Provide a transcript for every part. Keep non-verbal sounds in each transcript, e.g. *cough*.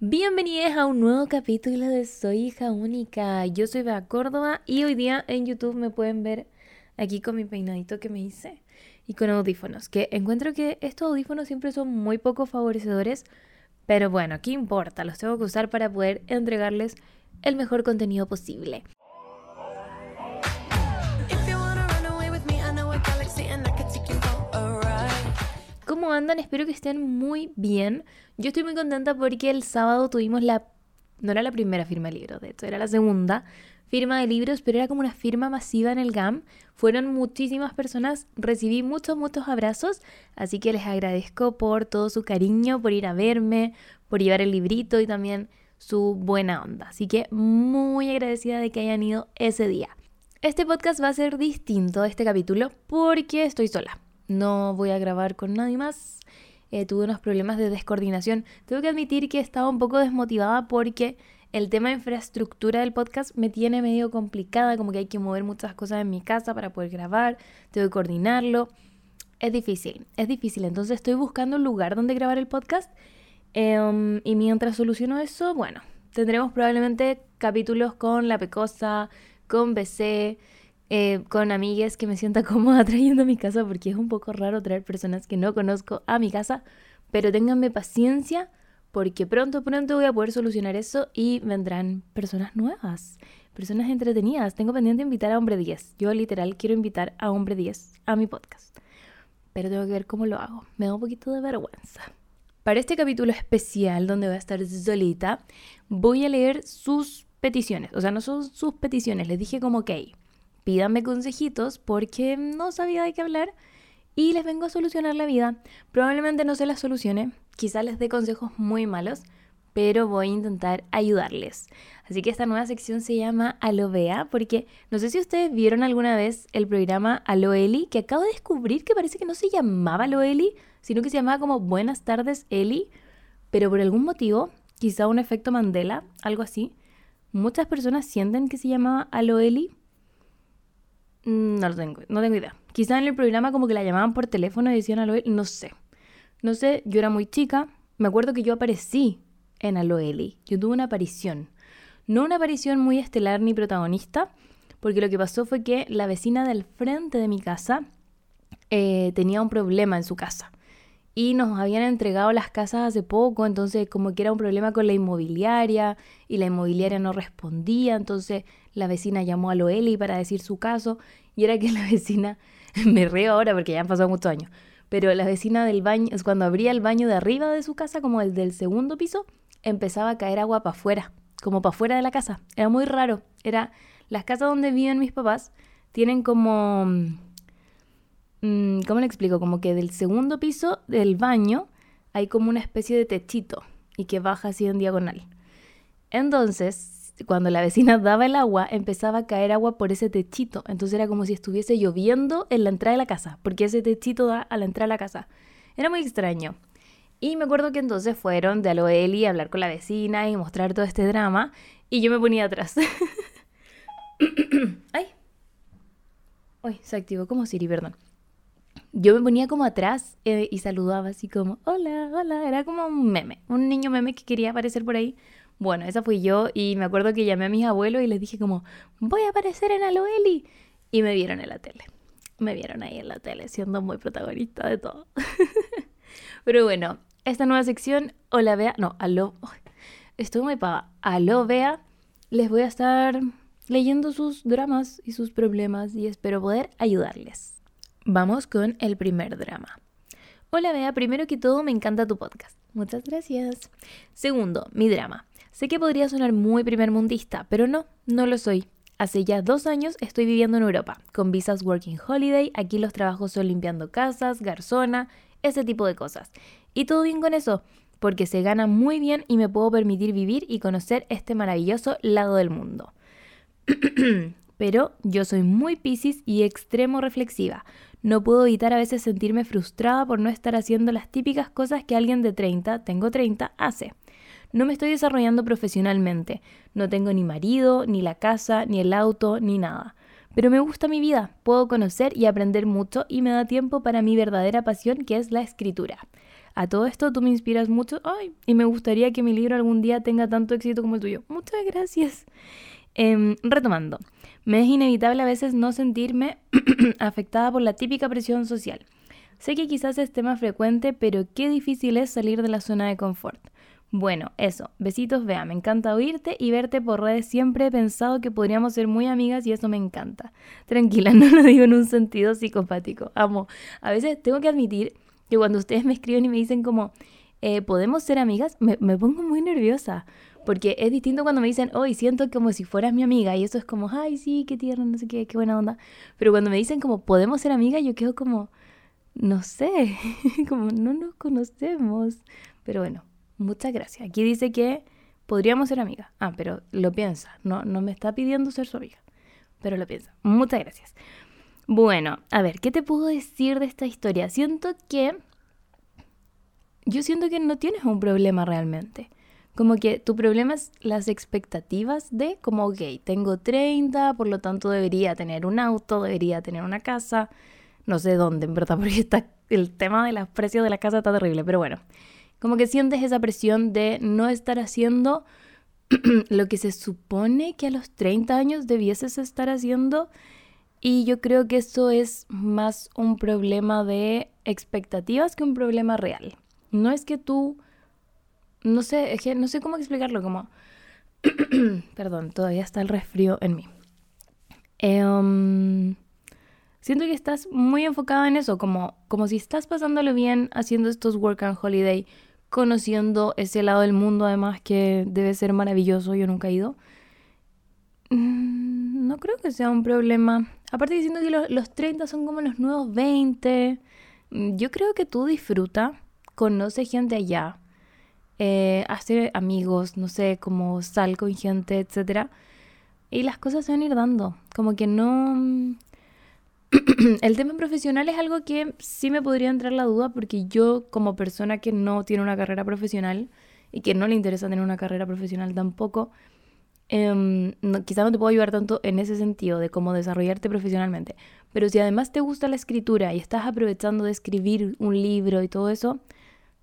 Bienvenidos a un nuevo capítulo de Soy hija única. Yo soy Bea Córdoba y hoy día en YouTube me pueden ver aquí con mi peinadito que me hice y con audífonos, que encuentro que estos audífonos siempre son muy poco favorecedores, pero bueno, ¿qué importa? Los tengo que usar para poder entregarles el mejor contenido posible. ¿Cómo andan? Espero que estén muy bien. Yo estoy muy contenta porque el sábado tuvimos la... No era la primera firma de libros, de hecho, era la segunda firma de libros, pero era como una firma masiva en el GAM. Fueron muchísimas personas, recibí muchos, muchos abrazos, así que les agradezco por todo su cariño, por ir a verme, por llevar el librito y también su buena onda. Así que muy agradecida de que hayan ido ese día. Este podcast va a ser distinto este capítulo porque estoy sola no voy a grabar con nadie más. Eh, tuve unos problemas de descoordinación. Tengo que admitir que estaba un poco desmotivada porque el tema de infraestructura del podcast me tiene medio complicada, como que hay que mover muchas cosas en mi casa para poder grabar, tengo que coordinarlo. Es difícil, es difícil. Entonces estoy buscando un lugar donde grabar el podcast. Em, y mientras soluciono eso, bueno, tendremos probablemente capítulos con La Pecosa, con BC, eh, con amigas que me sienta *laughs* cómoda trayendo a mi casa porque es un poco raro traer personas que no conozco a mi casa, pero ténganme paciencia porque pronto, pronto voy a poder solucionar eso y vendrán personas nuevas, personas entretenidas. Tengo pendiente invitar a Hombre 10. Yo literal quiero invitar a Hombre 10 a mi podcast, pero tengo que ver cómo lo hago. Me da un poquito de vergüenza. Para este capítulo especial donde voy a estar solita, voy a leer sus peticiones. O sea, no son sus peticiones, les dije como que pídanme consejitos porque no sabía de qué hablar y les vengo a solucionar la vida. Probablemente no se las solucione, quizá les dé consejos muy malos, pero voy a intentar ayudarles. Así que esta nueva sección se llama Alovea, porque no sé si ustedes vieron alguna vez el programa Aloeli, que acabo de descubrir que parece que no se llamaba Aloeli, sino que se llamaba como Buenas tardes Eli, pero por algún motivo, quizá un efecto Mandela, algo así, muchas personas sienten que se llamaba Aloeli no lo tengo, no tengo idea. Quizá en el programa como que la llamaban por teléfono y decían Aloeli, no sé. No sé, yo era muy chica. Me acuerdo que yo aparecí en Aloeli. Yo tuve una aparición. No una aparición muy estelar ni protagonista, porque lo que pasó fue que la vecina del frente de mi casa eh, tenía un problema en su casa. Y nos habían entregado las casas hace poco, entonces como que era un problema con la inmobiliaria y la inmobiliaria no respondía, entonces la vecina llamó a Loeli para decir su caso y era que la *laughs* vecina, me río ahora porque ya han pasado muchos años, pero la vecina del baño, cuando abría el baño de arriba de su casa, como el del segundo piso, empezaba a caer agua para afuera, como para afuera de la casa. Era muy raro. Era las casas donde viven mis papás tienen como mm, ¿cómo le explico? Como que del segundo piso del baño hay como una especie de techito y que baja así en diagonal. Entonces, cuando la vecina *laughs* daba el agua, empezaba a caer agua por ese techito. Entonces era como si estuviese lloviendo en la entrada de la casa, porque ese techito da a la entrada de la casa. Era muy extraño. Y me acuerdo que entonces fueron de Aloeli a hablar con la vecina y mostrar todo este drama, y yo me ponía atrás. *coughs* ¡Ay! Uy, se activó como Siri, perdón. Yo me ponía como atrás eh, y saludaba así como, hola, hola. Era como un meme, un niño meme que quería aparecer por ahí bueno, esa fui yo y me acuerdo que llamé a mis abuelos y les dije como, voy a aparecer en Aloeli. Y me vieron en la tele. Me vieron ahí en la tele siendo muy protagonista de todo. *laughs* Pero bueno, esta nueva sección, hola Bea, no, aló, estoy muy pava, aló Bea, les voy a estar leyendo sus dramas y sus problemas y espero poder ayudarles. Vamos con el primer drama. Hola Bea, primero que todo me encanta tu podcast. Muchas gracias. Segundo, mi drama. Sé que podría sonar muy primermundista, pero no, no lo soy. Hace ya dos años estoy viviendo en Europa, con visas Working Holiday, aquí los trabajos son limpiando casas, garzona, ese tipo de cosas. Y todo bien con eso, porque se gana muy bien y me puedo permitir vivir y conocer este maravilloso lado del mundo. *clears throat* Pero yo soy muy piscis y extremo reflexiva. No puedo evitar a veces sentirme frustrada por no estar haciendo las típicas cosas que alguien de 30, tengo 30, hace. No me estoy desarrollando profesionalmente. No tengo ni marido, ni la casa, ni el auto, ni nada. Pero me gusta mi vida, puedo conocer y aprender mucho y me da tiempo para mi verdadera pasión que es la escritura. A todo esto tú me inspiras mucho. Ay, y me gustaría que mi libro algún día tenga tanto éxito como el tuyo. Muchas gracias. Em, retomando, me es inevitable a veces no sentirme *clears throat* afectada por la típica presión social. Sé que quizás es tema frecuente, pero qué difícil es salir de la zona de confort. Bueno, eso, besitos, vea, me encanta oírte y verte por redes. Siempre he pensado que podríamos ser muy amigas y eso me encanta. Tranquila, *laughs* no lo digo en un sentido psicopático. Amo. A veces tengo que admitir que cuando ustedes me escriben y me dicen como, eh, ¿podemos ser amigas? Me, pongo muy nerviosa. Porque es distinto cuando me dicen, hoy siento como si fueras mi amiga. Y eso es como, ay, sí, qué tierno, no sé qué, qué buena onda. Pero cuando me dicen como, podemos ser amigas, yo quedo como, no sé, *laughs* como no nos conocemos. Pero bueno, muchas gracias. Aquí dice que podríamos ser amigas. Ah, pero lo piensa. No, no me está pidiendo ser su amiga. Pero lo piensa. Muchas gracias. Bueno, a ver, ¿qué te puedo decir de esta historia? Siento que... Yo siento que no tienes un problema realmente. Como que tu problema es las expectativas de como, ok, tengo 30, por lo tanto debería tener un auto, debería tener una casa, no sé dónde, en verdad, *laughs* porque está, el tema de los precios de la casa está terrible, pero bueno, como que sientes esa presión de no estar haciendo *clears throat* lo que se supone que a los 30 años debieses estar haciendo. Y yo creo que eso es más un problema de expectativas que un problema real. No es que tú no sé, no sé cómo explicarlo, como... *clears throat* Perdón, todavía está el resfrío en mí. Em, siento que estás muy enfocada en eso, como, como si estás pasándolo bien haciendo estos work and holiday, conociendo ese lado del mundo además que debe ser maravilloso, yo nunca he ido. Mm, no creo que sea un problema. Aparte diciendo que los, los 30 son como los nuevos 20. Mm, yo creo que tú disfruta, conoce gente allá eh, hacer amigos, no sé, como sal con gente, etc. Y las cosas se van a ir dando. Como que no... *clears throat* el tema profesional es algo que sí me podría entrar la duda porque yo como persona que no tiene una carrera profesional y que no le interesa tener una carrera profesional tampoco, eh, quizá no te puedo ayudar tanto en ese sentido de cómo desarrollarte profesionalmente. Pero si además te gusta la escritura y estás aprovechando de escribir un libro y todo eso,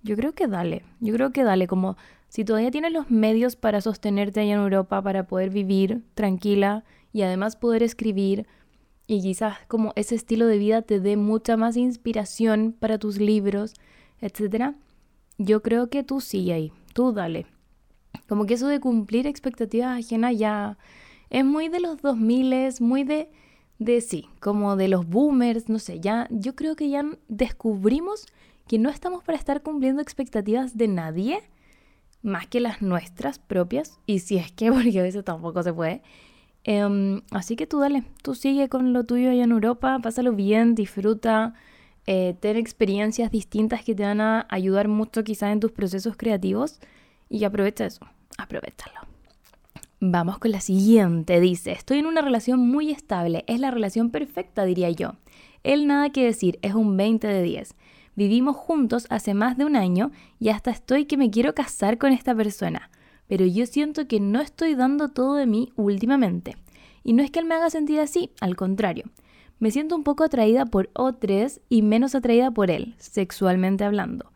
yo creo que dale, yo creo que dale, como si todavía tienes los medios para sostenerte allá en Europa, para poder vivir tranquila y además poder escribir y quizás como ese estilo de vida te dé mucha más inspiración para tus libros, etcétera. Yo creo que tú sigue ahí, tú dale. Como que eso de cumplir expectativas ajenas ya es muy de los 2000, es muy de de sí, como de los boomers, no sé, ya yo creo que ya descubrimos que no estamos para estar cumpliendo expectativas de nadie más que las nuestras propias, y si es que, *laughs* porque a veces tampoco se puede. Em, así que tú dale, tú sigue con lo tuyo allá en Europa, pásalo bien, disfruta, eh, ten experiencias distintas que te van a ayudar mucho quizás en tus procesos creativos y aprovecha eso, aprovechalo. Vamos con la siguiente, dice, estoy en una relación muy estable, es la relación perfecta, diría yo. Él nada que decir, es un 20 de 10. Vivimos juntos hace más de un año y hasta estoy que me quiero casar con esta persona, pero yo siento que no estoy dando todo de mí últimamente. Y no es que él me haga sentir así, al contrario. Me siento un poco atraída por otros y menos atraída por él, sexualmente hablando.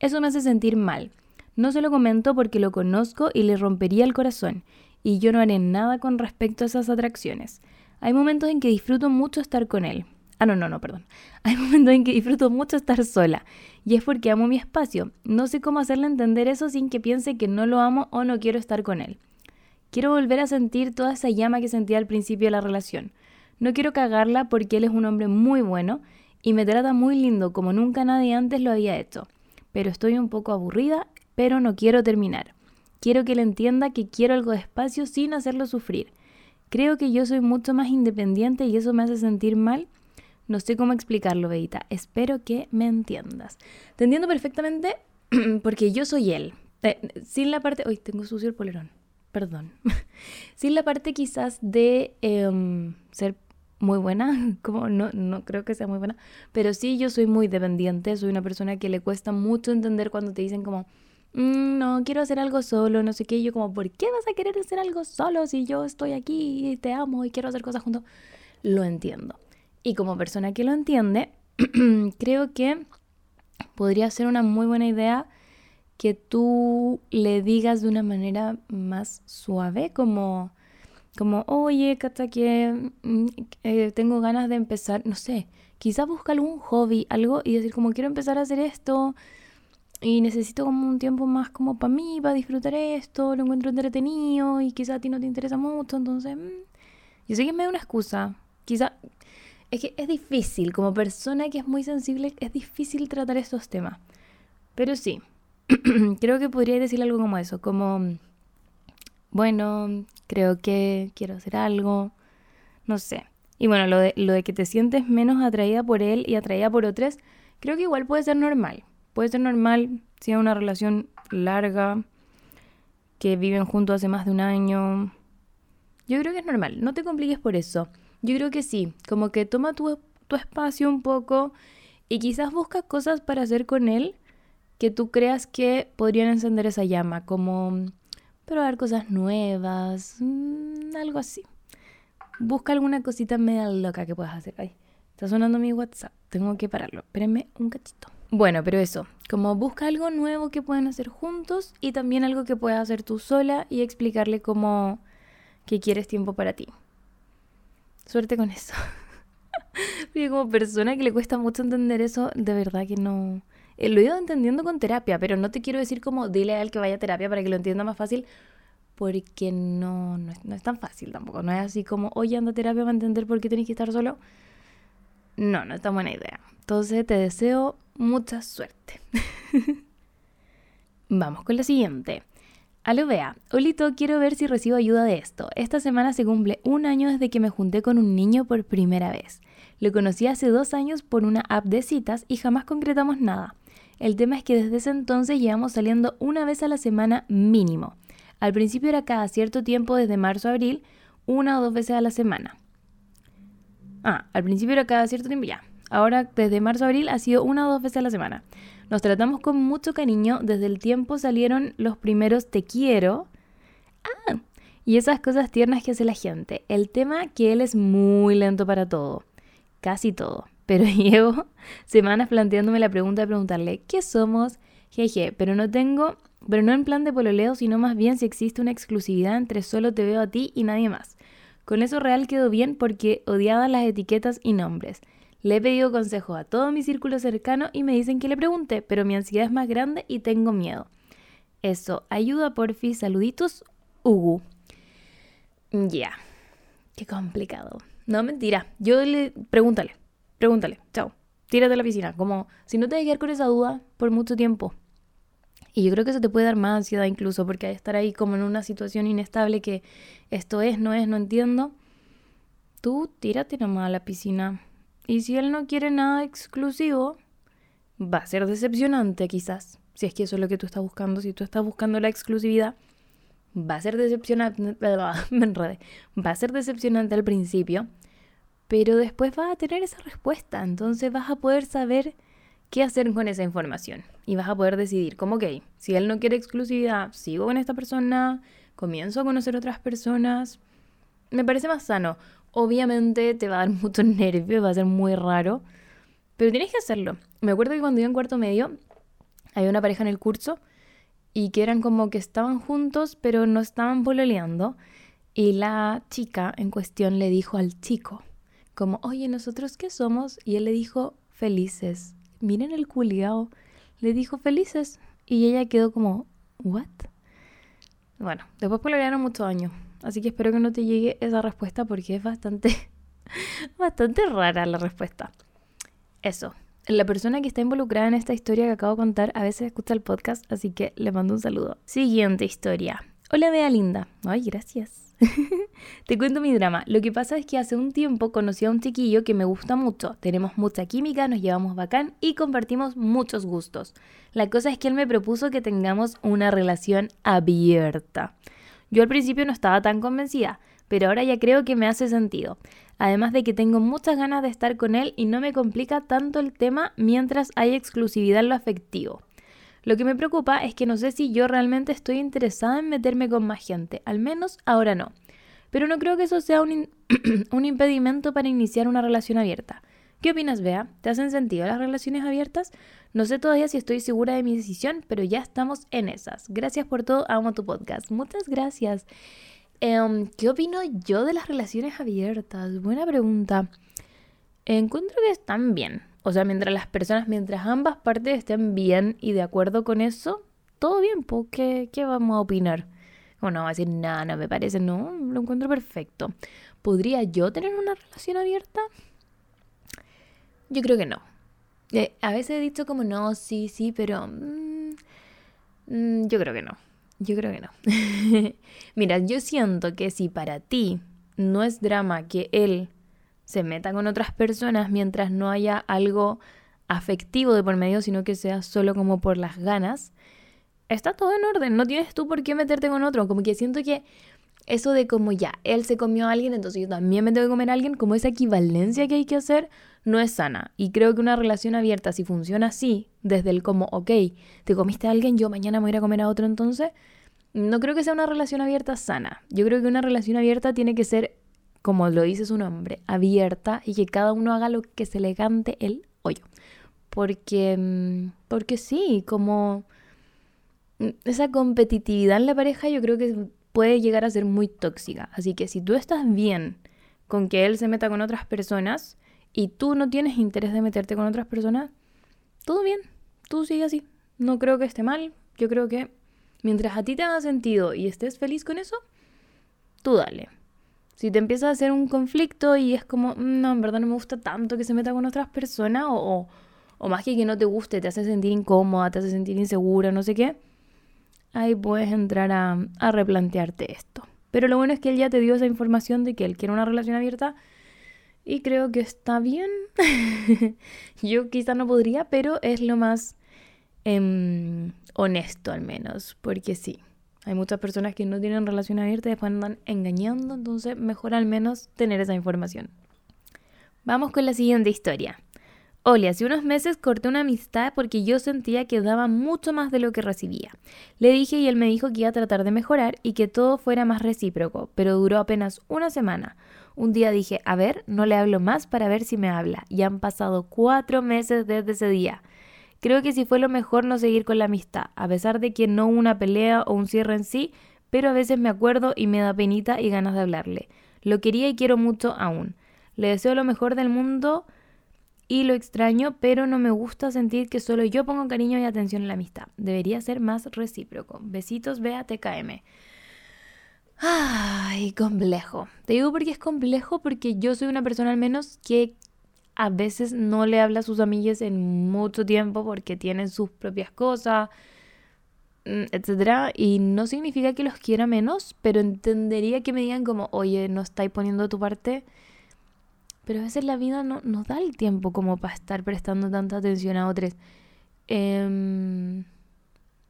Eso me hace sentir mal. No se lo comento porque lo conozco y le rompería el corazón, y yo no haré nada con respecto a esas atracciones. Hay momentos en que disfruto mucho estar con él, Ah, no, no, no, perdón. *laughs* Hay momentos en que disfruto mucho estar sola y es porque amo mi espacio. No sé cómo hacerle entender eso sin que piense que no lo amo o no quiero estar con él. Quiero volver a sentir toda esa llama que sentía al principio de la relación. No quiero cagarla porque él es un hombre muy bueno y me trata muy lindo como nunca nadie antes lo había hecho. Pero estoy un poco aburrida, pero no quiero terminar. Quiero que él entienda que quiero algo de espacio sin hacerlo sufrir. Creo que yo soy mucho más independiente y eso me hace sentir mal no sé cómo explicarlo, Beita. Espero que me entiendas. Te entiendo perfectamente *clears throat* porque yo soy él. Eh, sin la parte... Uy, tengo sucio el polerón. Perdón. *laughs* sin la parte quizás de em, ser muy buena, *laughs* como no, no creo que sea muy buena, pero sí yo soy muy dependiente, soy una persona que le cuesta mucho entender cuando te dicen como, mm, no, quiero hacer algo solo, no sé qué, y yo como, ¿por qué vas a querer hacer algo solo si yo estoy aquí y te amo y quiero hacer cosas juntos? Lo entiendo. Y como persona que lo entiende, *clears throat* creo que podría ser una muy buena idea que tú le digas de una manera más suave, como, como oye, Cata, que mm, eh, tengo ganas de empezar, no sé, quizás busca algún hobby, algo, y decir como quiero empezar a hacer esto y necesito como un tiempo más como para mí, para disfrutar esto, lo encuentro entretenido y quizás a ti no te interesa mucho, entonces, mm, yo sé que me da una excusa, quizá es que es difícil, como persona que es muy sensible, es difícil tratar estos temas, pero sí, *clears throat* creo que podría decir algo como eso, como, bueno, creo que quiero hacer algo, no sé. Y bueno, lo de, que te sientes menos atraída por él y atraída por otros, creo que igual puede ser normal. Puede ser normal si hay una relación larga, que viven juntos hace más de un año. Yo creo que es normal, no te compliques por eso. Yo creo que sí, como que toma tu, tu espacio un poco y quizás busca cosas para hacer con él que tú creas que podrían encender esa llama, como probar cosas nuevas, mm, algo así. Busca alguna cosita media loca que puedas hacer. Ay, está sonando mi WhatsApp, tengo que pararlo. Espérenme un cachito. Bueno, pero eso, como busca algo nuevo que puedan hacer juntos y también algo que puedas hacer tú sola y explicarle cómo que quieres tiempo para ti. Suerte con eso. *laughs* Porque como persona que le cuesta mucho entender eso, de verdad que no, eh, lo he ido entendiendo con terapia, pero no te quiero decir como dile a él que vaya a terapia para que lo entienda más fácil, porque no, no, es, tan fácil tampoco. No es así como, oye, anda a terapia para entender por qué tenés que estar solo. No, no es tan buena idea. Entonces te deseo mucha suerte. *laughs* Vamos con lo siguiente. Aló, vea. Olito, quiero ver si recibo ayuda de esto. Esta semana se cumple un año desde que me junté con un niño por primera vez. Lo conocí hace dos años por una app de citas y jamás concretamos nada. El tema es que desde ese entonces llevamos saliendo una vez a la semana mínimo. Al principio era cada cierto tiempo desde marzo a abril, una o dos veces a la semana. Ah, al principio era cada cierto tiempo ya. Ahora desde marzo a abril ha sido una o dos veces a la semana. Nos tratamos con mucho cariño. Desde el tiempo salieron los primeros te quiero. Ah, y esas cosas tiernas que hace la gente. El tema que él es muy lento para todo. Casi todo pero *laughs* llevo semanas planteándome la pregunta de preguntarle, ¿qué somos? Jeje, pero no tengo, pero no en plan de pololeo, sino más bien si existe una exclusividad entre solo te veo a ti y nadie más. Con eso real quedó bien porque odiaba las etiquetas y nombres. Le he pedido consejo a todo mi círculo cercano y me dicen que le pregunte, pero mi ansiedad es más grande y tengo miedo. Eso, ayuda porfi, saluditos, Ugu. Ya, qué complicado. No, mentira, yo le... Pregúntale, Pregúntale, chao. Tírate a la piscina. Como si no te quedar con esa duda por mucho tiempo. Y yo creo que eso te puede dar más ansiedad incluso, porque estar ahí como en una situación inestable que esto es, no es, no entiendo. Tú tírate nomás a la piscina. Y si él no quiere nada exclusivo, va a ser decepcionante quizás. Si es que eso es lo que tú estás buscando, si tú estás buscando la exclusividad, va a ser decepcionante, *laughs* va a ser decepcionante al principio, pero después vas a tener esa respuesta, entonces vas a poder saber qué hacer con esa información y vas a poder decidir como, ok, si él no quiere exclusividad, sigo con esta persona, comienzo a conocer otras personas, me parece más sano. Obviamente te va a dar *laughs* mucho nervio, va a ser muy raro, pero tienes que hacerlo. Me acuerdo que cuando iba en cuarto medio, había una pareja en el curso y que eran como que estaban juntos, pero no estaban pololeando. Y la chica en cuestión le dijo al chico, como, oye, ¿nosotros qué somos? Y él le dijo, felices. Miren el culiao. Le dijo, felices. Y ella quedó como, ¿what? Bueno, después pololearon muchos años. Así que espero que no te llegue esa respuesta porque es bastante, *laughs* bastante rara la respuesta. Eso. La persona que está involucrada en esta historia que acabo de contar a veces escucha el podcast, así que le mando un saludo. Siguiente historia. Hola, Bea Linda. Ay, gracias. *laughs* Te cuento mi drama. Lo que pasa es que hace un tiempo conocí a un chiquillo que me gusta mucho. Tenemos mucha química, nos llevamos bacán y compartimos muchos gustos. La cosa es que él me propuso que tengamos una relación abierta. Yo al principio no estaba tan convencida, pero ahora ya creo que me hace sentido. Además de que tengo muchas ganas de estar con él y no me complica tanto el tema mientras hay exclusividad en lo afectivo. Lo que me preocupa es que no sé si yo realmente estoy interesada en meterme con más gente, al menos ahora no. Pero no creo que eso sea un, *clears throat* un impedimento para iniciar una relación abierta. ¿Qué opinas, Bea? ¿Te hacen sentido las relaciones abiertas? No sé todavía si estoy segura de mi decisión, pero ya estamos en esas. Gracias por todo, amo tu podcast. Muchas gracias. Em, ¿Qué opino yo de las relaciones abiertas? Buena pregunta. Encuentro que están bien. O sea, mientras las personas, mientras ambas partes estén bien y de acuerdo con eso, todo bien, pues, ¿qué, vamos a opinar? O no, va a decir, nada, no me parece, no, lo encuentro perfecto. ¿Podría yo tener una relación abierta? Yo creo que no. Eh, a veces he dicho como no, sí, sí, pero mm, mm, yo creo que no. Yo creo que no. *laughs* Mira, yo siento que si para ti no es drama que él se meta con otras personas mientras no haya algo afectivo de por medio, sino que sea solo como por las ganas, está todo en orden. No tienes tú por qué meterte con otro. Como que siento que eso de como ya, él se comió a alguien, entonces yo también me tengo que comer a alguien, como esa equivalencia que hay que hacer, no es sana. Y creo que una relación abierta, si funciona así, desde el como, ok, te comiste a alguien, yo mañana me voy a ir a comer a otro, entonces, no creo que sea una relación abierta sana. Yo creo que una relación abierta tiene que ser, como lo dice su nombre, abierta y que cada uno haga lo que se le cante el hoyo. Porque, mm, porque sí, como mm, esa competitividad en la pareja yo creo que puede llegar a ser muy tóxica. Así que si tú estás bien con que él se meta con otras personas y tú no tienes interés de meterte con otras personas, todo bien, tú sigue así. No creo que esté mal. Yo creo que mientras a ti te haga sentido y estés feliz con eso, tú dale. Si te empieza a hacer un conflicto y es como, mm, no, en verdad no me gusta tanto que se meta con otras personas, o, o más que que no te guste, te hace sentir incómoda, te hace sentir insegura, no sé qué, ahí puedes entrar a, replantearte esto. Pero lo bueno es que él ya te dio esa información de que él quiere una relación abierta y creo que está bien. *laughs* Yo quizá no podría, pero es lo más em, honesto al menos, porque sí. Hay muchas personas que no tienen relación abierta y después andan engañando, entonces mejor al menos tener esa información. Vamos con la siguiente historia. Oli, hace unos meses corté una amistad porque yo sentía que daba mucho más de lo que recibía. Le dije y él me dijo que iba a tratar de mejorar y que todo fuera más recíproco, pero duró apenas una semana. Un día dije, a ver, no le hablo más para ver si me habla. Y han pasado cuatro meses desde ese día. Creo que sí fue lo mejor no seguir con la amistad, a pesar de que no hubo una pelea o un cierre en sí, pero a veces me acuerdo y me da penita y ganas de hablarle. Lo quería y quiero mucho aún. Le deseo lo mejor del mundo y lo extraño, pero no me gusta sentir que solo yo pongo cariño y atención en la amistad. Debería ser más recíproco. Besitos, vea TKM. Ay, complejo. Te digo porque es complejo porque yo soy una persona al menos que a veces no le habla a sus amigas en mucho tiempo porque tienen sus propias cosas, mm, etcétera, y no significa que los quiera menos, pero entendería que me digan como, "Oye, no estáis poniendo tu parte." Pero a veces la vida no nos da el tiempo como para estar prestando tanta atención a otros. Em,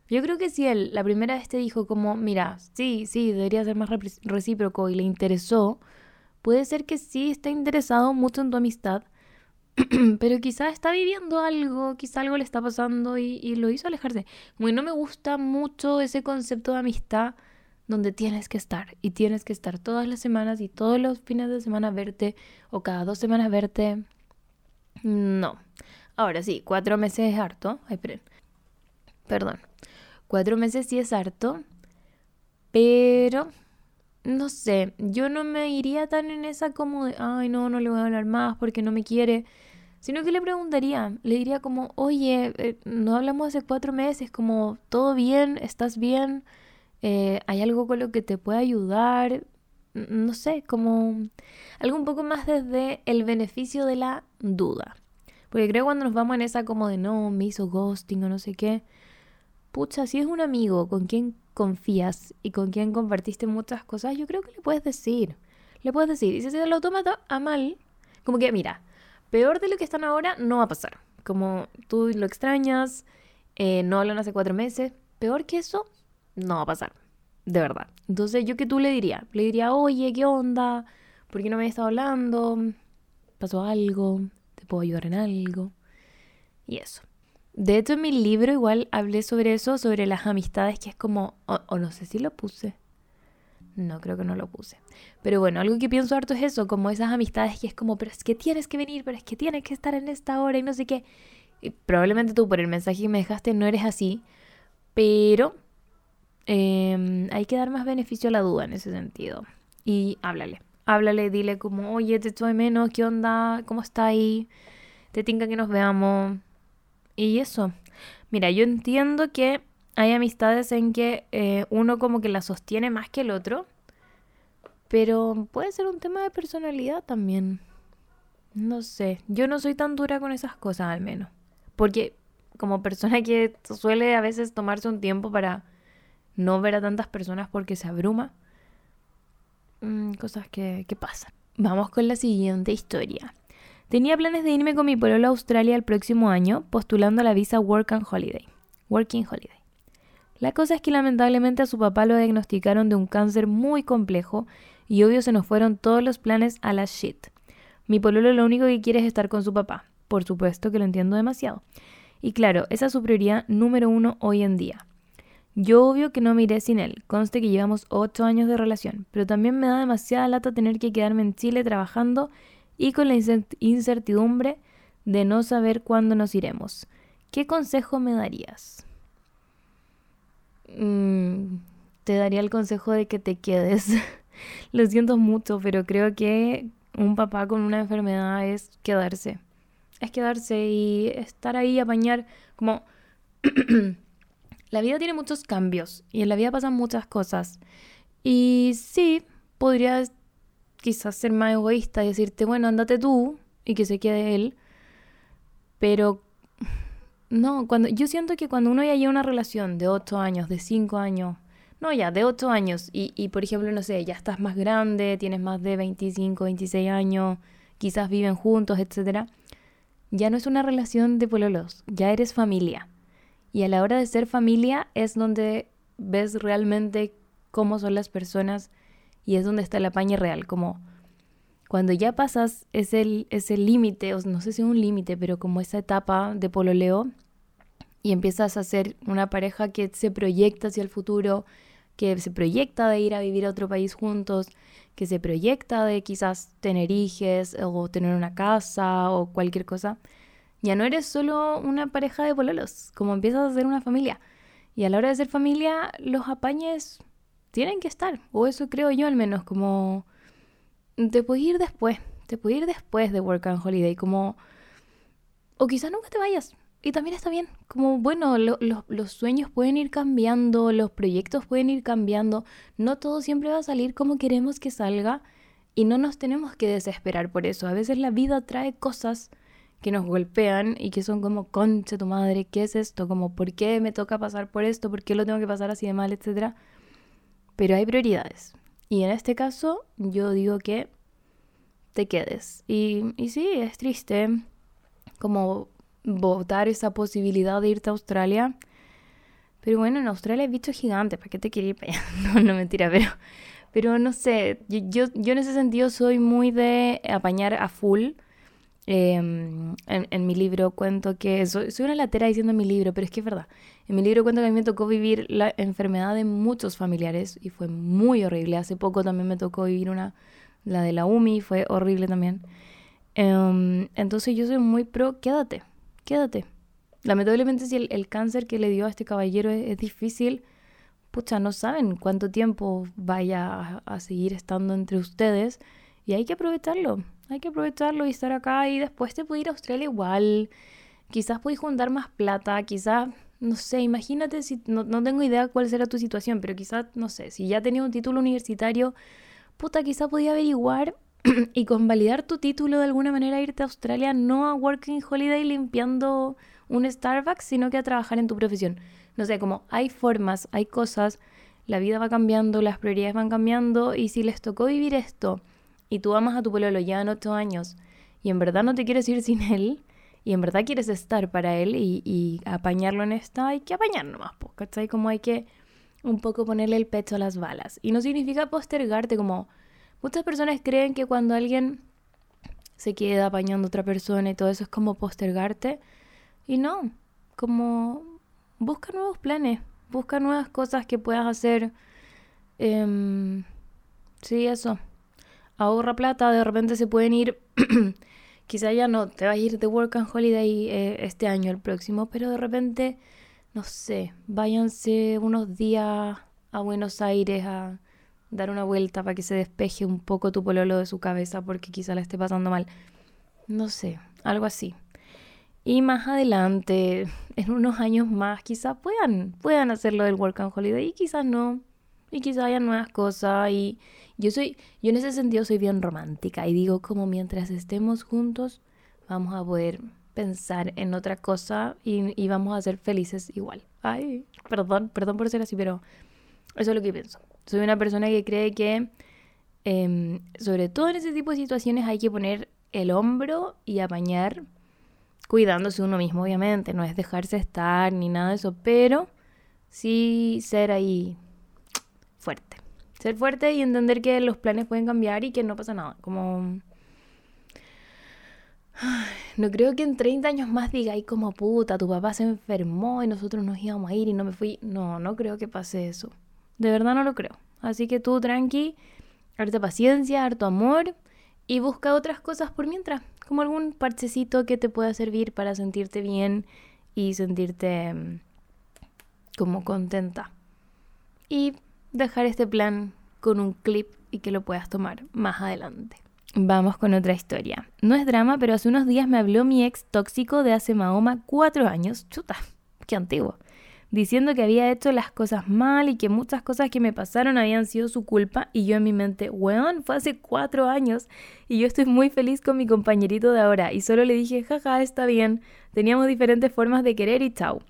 yo creo que si él la primera vez te dijo como, mira, sí, sí, debería ser más recíproco y le interesó, puede ser que sí está interesado mucho en tu amistad, *clears throat* pero quizá está viviendo algo, quizá algo le está pasando y, y lo hizo alejarse. Muy no me gusta mucho ese concepto de amistad donde tienes que estar y tienes que estar todas las semanas y todos los fines de semana verte o cada dos semanas verte. No. Ahora sí, cuatro meses es harto. Ay, perdón. Cuatro meses sí es harto, pero no sé, yo no me iría tan en esa como de, ay, no, no le voy a hablar más porque no me quiere, sino que le preguntaría, le diría como, oye, eh, no hablamos hace cuatro meses, como, ¿todo bien? ¿Estás bien? Eh, hay algo con lo que te puede ayudar, no sé, como algo un poco más desde el beneficio de la duda. Porque creo cuando nos vamos en esa como de no, me hizo ghosting o no sé qué, pucha, si es un amigo con quien confías y con quien compartiste muchas cosas, yo creo que le puedes decir. Le puedes decir, y si se lo toma a mal, como que mira, peor de lo que están ahora no va a pasar. Como tú lo extrañas, eh, no hablan hace cuatro meses, peor que eso, no va a pasar. De verdad. Entonces, ¿yo qué tú le diría? Le diría, oye, ¿qué onda? ¿Por qué no me estado hablando? ¿Pasó algo? ¿Te puedo ayudar en algo? Y eso. De hecho, en mi libro igual hablé sobre eso, sobre las amistades, que es como, o, no sé si lo puse. No, creo que no lo puse. Pero bueno, algo que pienso harto es eso, como esas amistades que es como, pero es que tienes que venir, pero es que tienes que estar en esta hora y no sé qué. Probablemente tú por el mensaje que me dejaste no eres así, pero em, hay que dar más beneficio a la duda en ese sentido. Y háblale, háblale, dile como, oye, te estoy menos, ¿qué onda? ¿Cómo está ahí? Te tinca que nos veamos. Y eso. Mira, yo entiendo que hay amistades en que eh, uno como que la sostiene más que el otro, pero puede ser un tema de personalidad también. No sé, yo no soy tan dura con esas cosas al menos. Porque como persona que suele a veces tomarse un tiempo para no ver a tantas personas porque se abruma, mm, cosas que, que pasan. Vamos con la siguiente historia. Tenía planes de irme con mi pueblo a Australia el próximo año, postulando la visa Work and Holiday. Working Holiday. La cosa es que lamentablemente a su papá lo diagnosticaron de un cáncer muy complejo y obvio se nos fueron todos los planes a la shit. Mi pololo lo único que quiere es estar con su papá. Por supuesto que lo entiendo demasiado. Y claro, esa es su prioridad número uno hoy en día. Yo obvio que no me iré sin él, conste que llevamos ocho años de relación, pero también me da demasiada lata tener que quedarme en Chile trabajando y con la incertidumbre de no saber cuándo nos iremos. ¿Qué consejo me darías? Mm, te daría el consejo de que te quedes. *laughs* Lo siento mucho, pero creo que un papá con una enfermedad es quedarse. Es quedarse y estar ahí apañar como... *clears throat* la vida tiene muchos cambios y en la vida pasan muchas cosas. Y sí, podrías quizás ser más egoísta y decirte, bueno, andate tú y que se quede él. Pero no, cuando yo siento que cuando uno ya lleva una relación de 8 años, de 5 años, no, ya, de 8 años, y, y por ejemplo, no sé, ya estás más grande, tienes más de 25, 26 años, quizás viven juntos, etcétera, ya no es una relación de pololos, ya eres familia. Y a la hora de ser familia es donde ves realmente cómo son las personas y es donde está la paña real, como cuando ya pasas ese, ese límite, o no sé si un límite, pero como esa etapa de pololeo y empiezas a ser una pareja que se proyecta hacia el futuro, que se proyecta de ir a vivir a otro país juntos, que se proyecta de quizás tener hijos o tener una casa o cualquier cosa, ya no eres solo una pareja de pololos, como empiezas a ser una familia. Y a la hora de ser familia, los apañes tienen que estar, o eso creo yo al menos, como te puedes ir después, te puedes ir después de Work and Holiday, como... O quizás nunca te vayas, y también está bien, como bueno, los sueños pueden ir cambiando, los proyectos pueden ir cambiando, no todo siempre va a salir como queremos que salga y no nos tenemos que desesperar por eso. A veces la vida trae cosas que nos golpean y que son como, concha tu madre, ¿qué es esto? Como, ¿por qué me toca pasar por esto? ¿Por qué lo tengo que pasar así de mal? Etcétera. Pero hay prioridades. Y en este caso, yo digo que te quedes. Y, y sí, es triste como votar esa posibilidad de irte a Australia. Pero bueno, en Australia hay bichos gigantes, ¿para qué te quería ir para allá? *laughs* No, no mentira, pero, pero no sé, yo, yo, en ese sentido soy muy de apañar a full. Em, en, mi libro cuento que, soy, soy una latera diciendo en mi libro, pero es que es verdad. En mi libro cuento que a mí me tocó vivir la enfermedad de muchos familiares y fue muy horrible. Hace poco también me tocó vivir una, la de la UMI, fue horrible también. Em, entonces yo soy muy pro, quédate, quédate. Lamentablemente si el, cáncer que le dio a este caballero es, difícil, pucha, no saben cuánto tiempo vaya a, seguir estando entre ustedes y hay que aprovecharlo, hay que aprovecharlo y estar acá y después te puedes ir a Australia igual, quizás puedes juntar más plata, quizás, no sé, imagínate si, no, no tengo idea cuál será tu situación, pero quizás, no sé, si ya tenías un título universitario, puta, quizás podía averiguar *clears throat* y convalidar tu título de alguna manera irte a Australia, no a Working Holiday limpiando un Starbucks, sino que a trabajar en tu profesión. No sé, como hay formas, hay cosas, la vida va cambiando, las prioridades van cambiando y si les tocó vivir esto y tú amas a tu ya en ocho años y en verdad no te quieres ir *laughs* sin él y en verdad quieres estar para él y, apañarlo en esta, hay que apañar nomás, ¿cachai? Como hay que un poco ponerle el pecho a las balas. Y no significa postergarte como Muchas personas creen que cuando alguien se queda apañando a otra persona y todo eso es como postergarte. Y no, como busca nuevos planes, busca nuevas cosas que puedas hacer. Em, Sí, eso. Ahorra plata, de repente se pueden ir. *clears throat* Quizá ya no te vas a ir de Work and Holiday eh, este año, el próximo, pero de repente, no sé, váyanse unos días a Buenos Aires a dar una vuelta para que se despeje un poco tu pololo de su cabeza porque quizá la esté pasando mal. No sé, algo así. Y más adelante, *laughs* en unos años más, quizás puedan, puedan hacerlo del Work and Holiday y quizás no. Y quizás haya nuevas cosas. Y yo soy, yo en ese sentido soy bien romántica. Y digo como mientras estemos juntos, vamos a poder pensar en otra cosa y, y vamos a ser felices igual. Ay, perdón, perdón por ser así, pero eso es lo que pienso. Soy una persona que cree que, em, sobre todo en ese tipo de situaciones, hay que poner el hombro y apañar cuidándose uno mismo, obviamente, no es dejarse estar ni nada de eso, pero sí ser ahí. Ser fuerte y entender que los planes pueden cambiar y que no pasa nada. Como... *sighs* No creo que en 30 años más diga, ay, como puta, tu papá se enfermó y nosotros nos íbamos a ir y no me fui. No, no creo que pase eso. De verdad no lo creo. Así que tú, tranqui, harta paciencia, harto amor y busca otras cosas por mientras como algún parchecito que te pueda servir para sentirte bien y sentirte mm, como contenta. Y dejar este plan con un clip y que lo puedas tomar más adelante. Vamos con otra historia. No es drama, pero hace unos días me habló mi ex tóxico de hace Mahoma cuatro años. Chuta, qué antiguo diciendo que había hecho las cosas mal y que muchas cosas que me pasaron habían sido su culpa y yo en mi mente, weón, fue hace cuatro años y yo estoy muy feliz con mi compañerito de ahora y solo le dije, jaja, está bien, teníamos diferentes formas de querer y chau.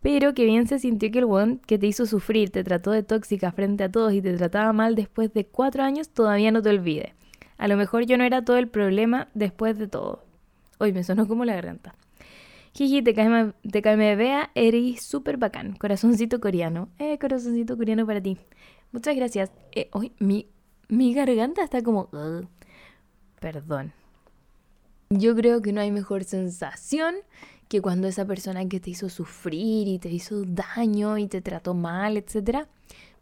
Pero que bien se sintió que el weón que te hizo sufrir, te trató de tóxica frente a todos y te trataba mal después de cuatro años, todavía no te olvide. A lo mejor yo no era todo el problema después de todo. Hoy me sonó como la garganta. Jiji, te cae, te cae vea, eres súper bacán. Corazoncito coreano. Eh, corazoncito coreano para ti. Muchas gracias. Eh, hoy mi, mi garganta está como... perdón. Yo creo que no hay mejor sensación que cuando esa persona que te hizo sufrir y te hizo daño y te trató mal, etcétera,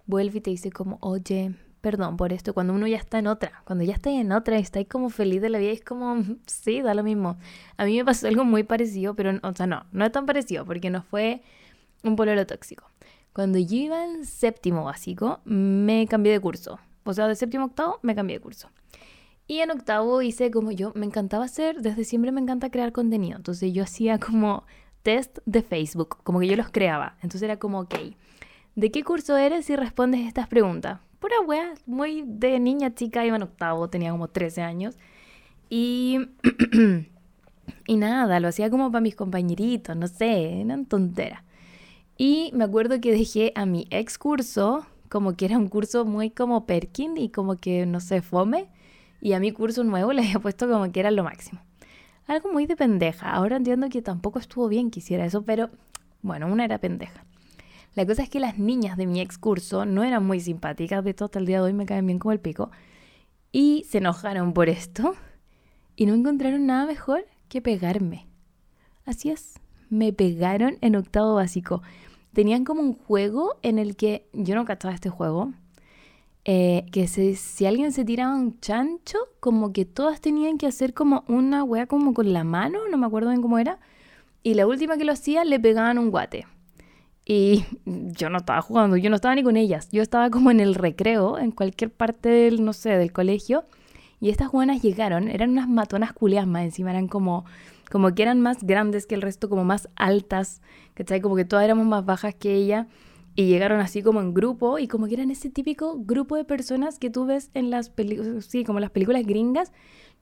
vuelve y te dice como, oye, perdón por esto, cuando uno ya está en otra, cuando ya está en otra y está como feliz de la vida, es como, *laughs* sí, da lo mismo. A mí me pasó algo muy parecido, pero, o sea, no, no es tan parecido, porque no fue un pololo tóxico. Cuando yo iba en séptimo básico, me cambié de curso. O sea, de séptimo octavo, me cambié de curso. Y en octavo hice como yo, me encantaba hacer, desde siempre me encanta crear contenido. Entonces yo hacía como test de Facebook, como que yo los creaba. Entonces era como, ok, ¿de qué curso eres si respondes estas preguntas? pura wea, muy de niña chica, iba en octavo, tenía como 13 años. Y, *clears throat* y nada, lo hacía como para mis compañeritos, no sé, eran tonteras. Y me acuerdo que dejé a mi ex curso, como que era un curso muy como Perkin y como que, no sé, fome. Y a mi curso nuevo *laughs* le había puesto como que era lo máximo. Algo muy de pendeja. Ahora entiendo que tampoco estuvo bien que hiciera eso, pero bueno, una era pendeja. La cosa es que las niñas de mi excurso no eran muy simpáticas, de todo hasta el día de hoy me caen bien como el pico, y se enojaron por esto y no encontraron nada mejor que pegarme. Así es, me pegaron en octavo básico. Tenían como un juego en el que yo no cachaba este juego. Eh, que si alguien se tiraba un chancho, como que todas tenían que hacer como una wea como con la mano, no me acuerdo bien cómo era. Y la última que lo hacía le pegaban un guate. Y *laughs* yo no estaba jugando, yo no estaba ni con ellas. Yo estaba como en el recreo, en cualquier parte del, no sé, del colegio. Y estas buenas llegaron, eran unas matonas culias más encima, eran como, como que eran más grandes que el resto, como más altas, ¿cachai? Como que todas éramos más bajas que ella. Y llegaron así como en grupo, y como que eran ese típico grupo de personas que tú ves en las películas, sí, como las películas gringas,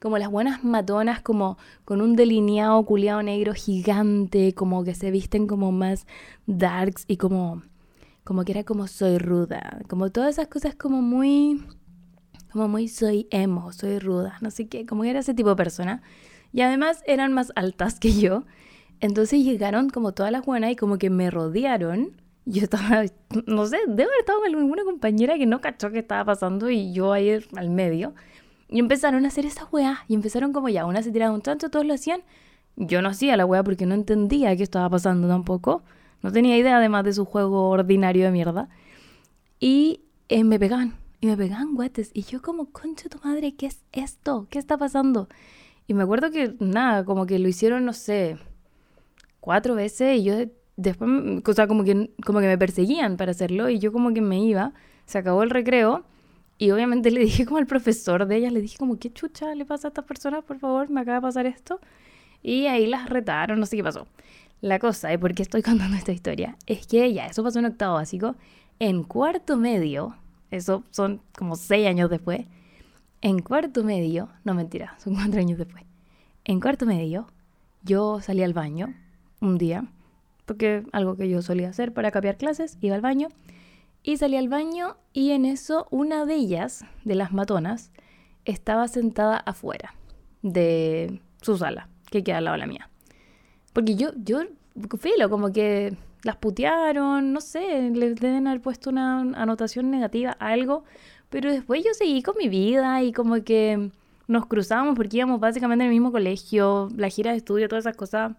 como las buenas matonas, como con un delineado culiado negro gigante, como que se visten como más darks y como, como que era como soy ruda, como todas esas cosas como muy, como muy soy emo, soy ruda, no sé qué, como que era ese tipo de persona. Y además eran más altas que yo. Entonces llegaron como todas las buenas y como que me rodearon. Yo estaba, no sé, debe haber estado con alguna compañera que no cachó qué estaba pasando y yo ahí al medio. Y empezaron a hacer esa weá. Y empezaron como ya, una se tiraba un chancho, todos lo hacían. Yo no hacía la weá porque no entendía qué estaba pasando tampoco. No tenía idea además de su juego ordinario de mierda. Y eh, me pegaban. y me pegaban guates. Y yo como, concha tu madre, ¿qué es esto? ¿Qué está pasando? Y me acuerdo que, nada, como que lo hicieron, no sé, cuatro veces y yo después, o sea, como que, como que me perseguían para hacerlo y yo como que me iba, se acabó el recreo y obviamente le dije *laughs* como al profesor de ellas, le dije como, ¿qué chucha le pasa a estas personas? Por favor, me acaba de pasar esto. Y ahí las retaron, no sé qué pasó. La cosa, y por qué estoy *laughs* contando esta historia, es que ya, eso pasó en octavo básico. En cuarto medio, eso son como seis años después, en cuarto medio, no mentira, son *laughs* cuatro años después. En cuarto medio, yo salí al baño un día, porque algo que yo solía hacer para cambiar clases, iba al baño, y salí al baño y en eso una de ellas, de las matonas, estaba sentada afuera de su sala, que queda al lado de la mía. Porque yo, yo, filo, como que las putearon, no sé, les deben haber puesto una anotación negativa, algo, pero después yo seguí con mi vida y como que nos cruzábamos porque íbamos básicamente en el mismo colegio, la gira de estudio, todas esas cosas.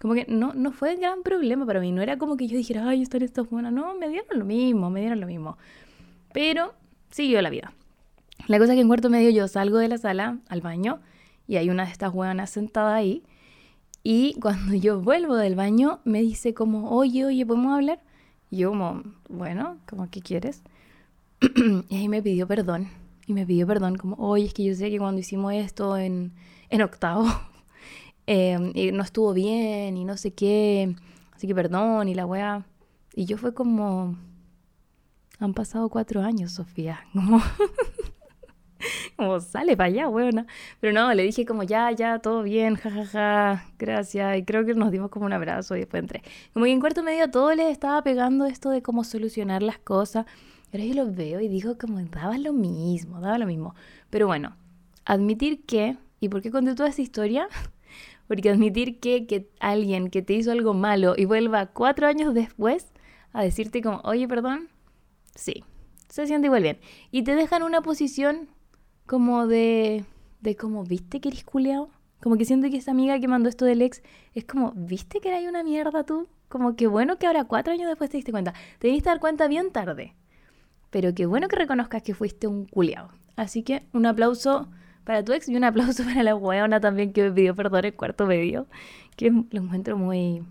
Como que no, no fue gran problema para mí, no era como que yo dijera, ay, están estas buenas, no, me dieron lo mismo, me dieron lo mismo. Pero siguió la vida. La cosa es que en cuarto medio yo salgo de la sala al baño y hay una de estas buenas sentada ahí. Y cuando yo vuelvo del baño me dice como, oye, oye, ¿podemos hablar? Y yo como, bueno, como, ¿qué quieres? *clears throat* y ahí me pidió perdón. Y me pidió perdón como, oye, es que yo sé que cuando hicimos esto en, en octavo Em, y no estuvo bien y no sé qué, así que perdón y la weá. Y yo fue como, han pasado cuatro años, Sofía, *laughs* como, como sale para allá, weona. Pero no, le dije como, ya, ya, todo bien, jajaja, ja, ja, gracias. Y creo que nos dimos como un abrazo y después entré. Como que en cuarto medio todo les estaba pegando esto de cómo solucionar las cosas. Ahora yo lo veo y digo como, daba lo mismo, daba lo mismo. Pero bueno, admitir que, ¿y por qué conté toda esta historia? *laughs* Porque admitir que, que alguien que te hizo algo malo y vuelva cuatro años después a decirte como, oye, perdón, sí, se siente igual bien. Y te deja en una posición como de, de como, ¿viste que eres culeado? Como que siento que esa amiga que mandó esto del ex es como, ¿viste que era una mierda tú? Como que bueno que ahora cuatro años después te diste cuenta. Te diste dar cuenta bien tarde. Pero qué bueno que reconozcas que fuiste un culeado. Así que un aplauso para tu ex y un aplauso *laughs* para la weona también que me pidió perdón en cuarto medio, que lo encuentro muy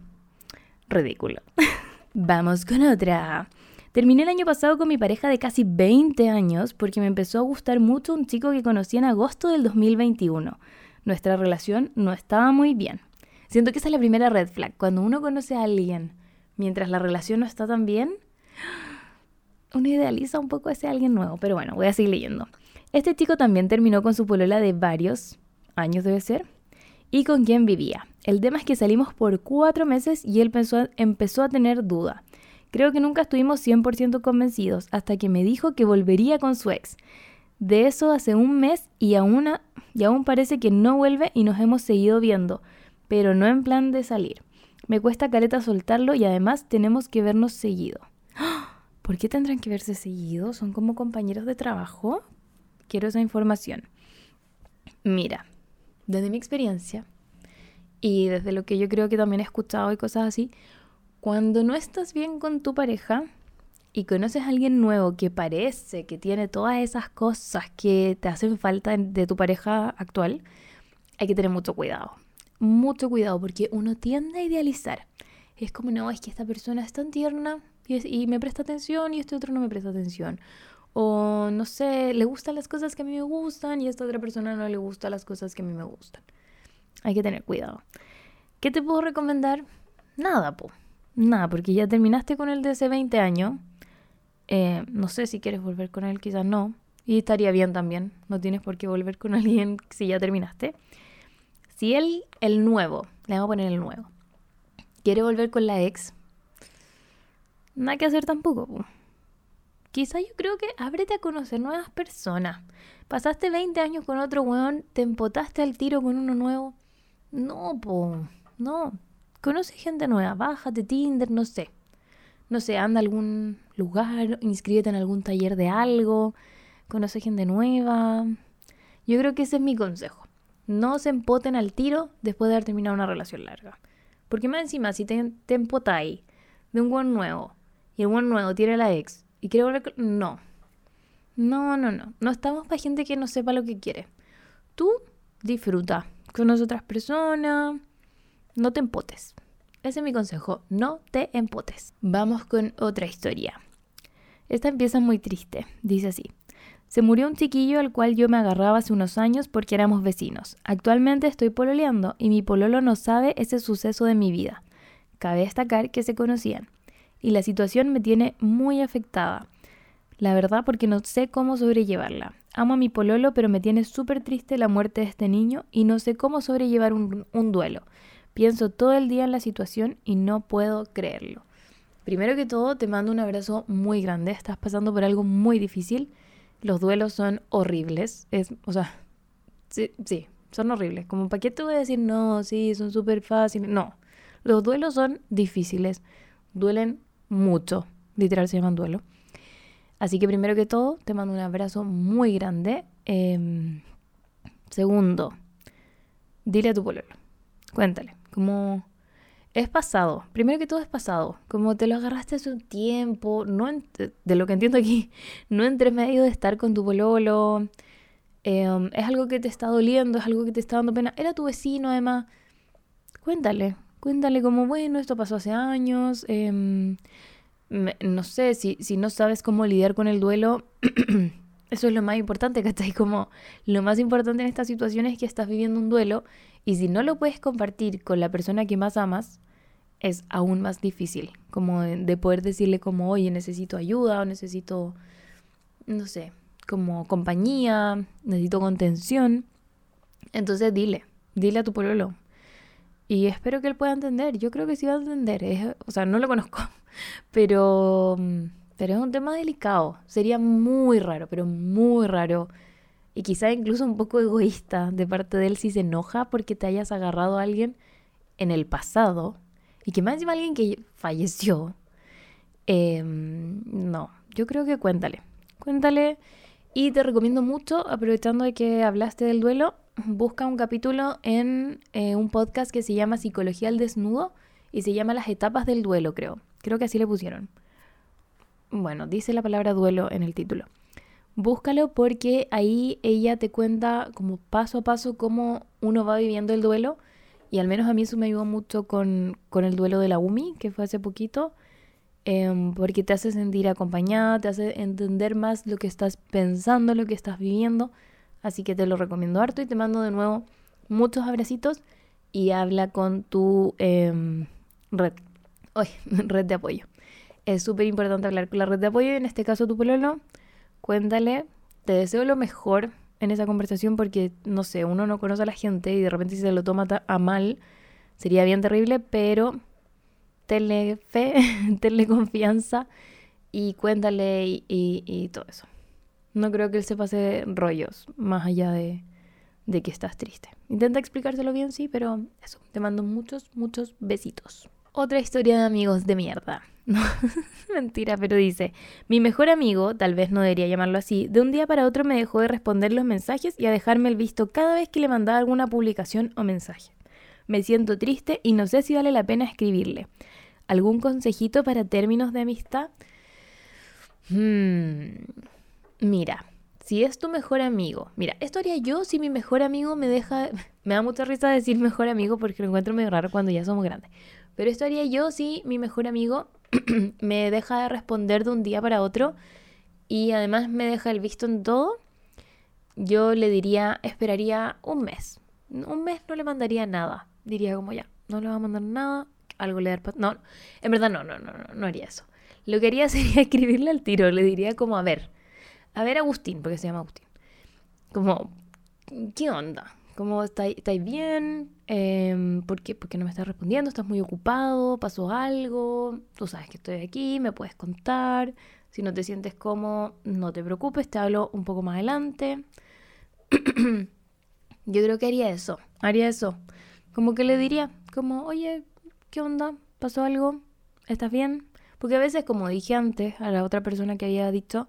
ridículo. *laughs* Vamos con otra. Terminé el año pasado con mi pareja de casi 20 años porque me empezó a gustar mucho un chico que conocí en agosto del 2021. Nuestra relación no estaba muy bien. Siento que esa es la primera red flag. Cuando uno conoce a alguien mientras la relación no está tan bien, *gasps* uno idealiza un poco a ese alguien nuevo. Pero bueno, voy a seguir leyendo. Este chico también terminó con su polola de varios años, debe ser, y con quien vivía. El tema es que salimos por cuatro meses y él empezó a tener duda. Creo que nunca estuvimos 100% convencidos hasta que me dijo que volvería con su ex. De eso hace un mes y aún, y aún parece que no vuelve y nos hemos seguido viendo, pero no en plan de salir. Me cuesta careta soltarlo y además tenemos que vernos seguido. *gasps* ¿Por qué tendrán que verse seguido? ¿Son como compañeros de trabajo? Quiero esa información. Mira, desde mi experiencia y desde lo que yo creo que también he escuchado y cosas así, cuando no estás bien con tu pareja y conoces a alguien nuevo que parece que tiene todas esas cosas que te hacen falta de tu pareja actual, hay que tener mucho cuidado. Mucho cuidado porque uno tiende a idealizar. Es como, no, es que esta persona es tan tierna y, y me presta atención y este otro no me presta atención. O no sé, le gustan las cosas que a mí me gustan y a esta otra persona no le gustan las cosas que a mí me gustan. Hay que tener cuidado. ¿Qué te puedo recomendar? Nada, po. Nada, porque ya terminaste con el de hace 20 años. Eh, no sé si quieres volver con él, quizás no. Y estaría bien también. No tienes por qué volver con *laughs* alguien si ya terminaste. Si él, el nuevo, le vamos a poner el nuevo, quiere volver con la ex, nada que hacer tampoco. Po. Quizá yo creo que ábrete a conocer nuevas personas. Pasaste 20 años con otro weón, te empotaste al tiro con uno nuevo. No, po, no. Conoce gente nueva, bájate Tinder, no sé. No sé, anda a algún lugar, inscríbete en algún taller de algo, conoce gente nueva. Yo creo que ese es mi consejo. No se empoten al tiro después de haber terminado una relación larga. Porque más encima, si te, te empotáis de un buen nuevo y el buen nuevo tiene la ex y quiere volver con... No. No, no, no. No estamos para gente que no sepa lo que quiere. Tú disfruta. Conoce otras personas. No te empotes. Ese es mi consejo. No te empotes. Vamos con otra historia. Esta empieza muy triste. Dice así. Se murió un chiquillo al cual yo me agarraba hace unos años porque éramos vecinos. Actualmente estoy pololeando y mi pololo no sabe ese suceso de mi vida. Cabe destacar que se conocían. Y la situación me tiene muy afectada. La verdad porque no sé cómo sobrellevarla. Amo a mi pololo pero me tiene súper triste la muerte de este niño y no sé cómo sobrellevar un, un duelo. Pienso todo el día en la situación y no puedo creerlo. Primero que todo, te mando un abrazo muy grande. Estás pasando por algo muy difícil los duelos son horribles. Es, o sea, sí, sí, son horribles. Como, ¿para qué te voy a decir no? Sí, son súper fáciles. No, los duelos son difíciles. Duelen mucho. Literal se llaman duelo. Así que primero que todo, te mando un abrazo muy grande. Em, segundo, dile a tu pueblo. Cuéntale. Como es pasado. Primero que todo es pasado. Como te lo agarraste hace un tiempo, no de lo que entiendo aquí, *laughs* no entre medio de estar con tu pololo. Em, es algo que te está doliendo, es algo que te está dando pena. Era tu vecino, además. Cuéntale, cuéntale como, bueno, esto pasó hace años. Em, no sé, si, si no sabes cómo lidiar con el duelo, *clears throat* eso es lo más importante, ¿cachai? Como lo más importante en esta situación es que estás viviendo un duelo y si no lo puedes compartir con la persona que más amas, es aún más difícil, como de, poder decirle como, oye, necesito ayuda o necesito, no sé, como compañía, necesito contención. Entonces dile, dile a tu pueblo. Y espero que él pueda entender. Yo creo que sí va a entender. o sea, no lo conozco. *laughs* Pero, pero es un tema delicado. Sería muy raro, pero muy raro. Y quizá incluso un poco egoísta de parte de él si se enoja porque te hayas agarrado a alguien en el pasado y que más encima alguien que falleció, em, no, yo creo que cuéntale, cuéntale y te recomiendo mucho, aprovechando de que hablaste del duelo, busca un capítulo en eh, un podcast que se llama Psicología al Desnudo y se llama Las etapas del duelo, creo. Creo que así le pusieron. Bueno, dice la palabra duelo en el título. Búscalo porque ahí ella te cuenta como paso a paso cómo uno va viviendo el duelo y al menos a mí eso me ayudó mucho con, el duelo de la UMI, que fue hace poquito, em, porque te hace sentir acompañada, te hace entender más lo que estás pensando, lo que estás viviendo. Así que te lo recomiendo harto y te mando de nuevo muchos abracitos y habla con tu em, red, *laughs* red de apoyo. Es súper importante hablar con la red de apoyo, en este caso tu pololo. Cuéntale, te deseo lo mejor en esa conversación porque, no sé, uno no conoce a la gente y de repente si se lo toma a mal, sería bien terrible, pero tenle fe, *laughs* tenle confianza y cuéntale y, y, todo eso. No creo que él se pase rollos más allá de, de que estás triste. Intenta explicárselo bien, sí, pero eso, te mando muchos, muchos besitos. Otra historia de amigos de mierda. *laughs* No, *laughs* mentira, pero dice, mi mejor amigo, tal vez no debería llamarlo así, de un día para otro me dejó de responder los mensajes y a dejarme el visto cada vez que le mandaba alguna publicación o mensaje. Me siento triste y no sé si vale la pena escribirle. ¿Algún consejito para términos de amistad? Hmm, mira, si es tu mejor amigo, mira, esto haría yo si mi mejor amigo me deja, *laughs* me da mucha risa decir mejor amigo porque lo encuentro medio raro cuando ya somos grandes, pero esto haría yo si mi mejor amigo *clears throat* me deja de responder de un día para otro y además me deja el visto en todo, yo le diría, esperaría un mes. Un mes no le mandaría nada. Diría como ya, no le va a mandar nada, algo le dar... No, en verdad no, no, no, no, haría eso. Lo que haría *laughs* sería escribirle al tiro, le diría como, a ver, a ver Agustín, porque se llama Agustín. Como, ¿qué onda? ¿Cómo estáis? ¿Estáis bien? Eh, ¿por, qué, no me estás respondiendo? ¿Estás muy ocupado? ¿Pasó algo? Tú sabes que estoy aquí, me puedes contar. Si no te sientes cómodo, no te preocupes, te hablo un poco más adelante. *clears throat* Yo creo que haría eso, haría eso. Como que le diría, como, oye, ¿qué onda? ¿Pasó algo? ¿Estás bien? Porque a veces, como dije antes a la otra persona que había dicho,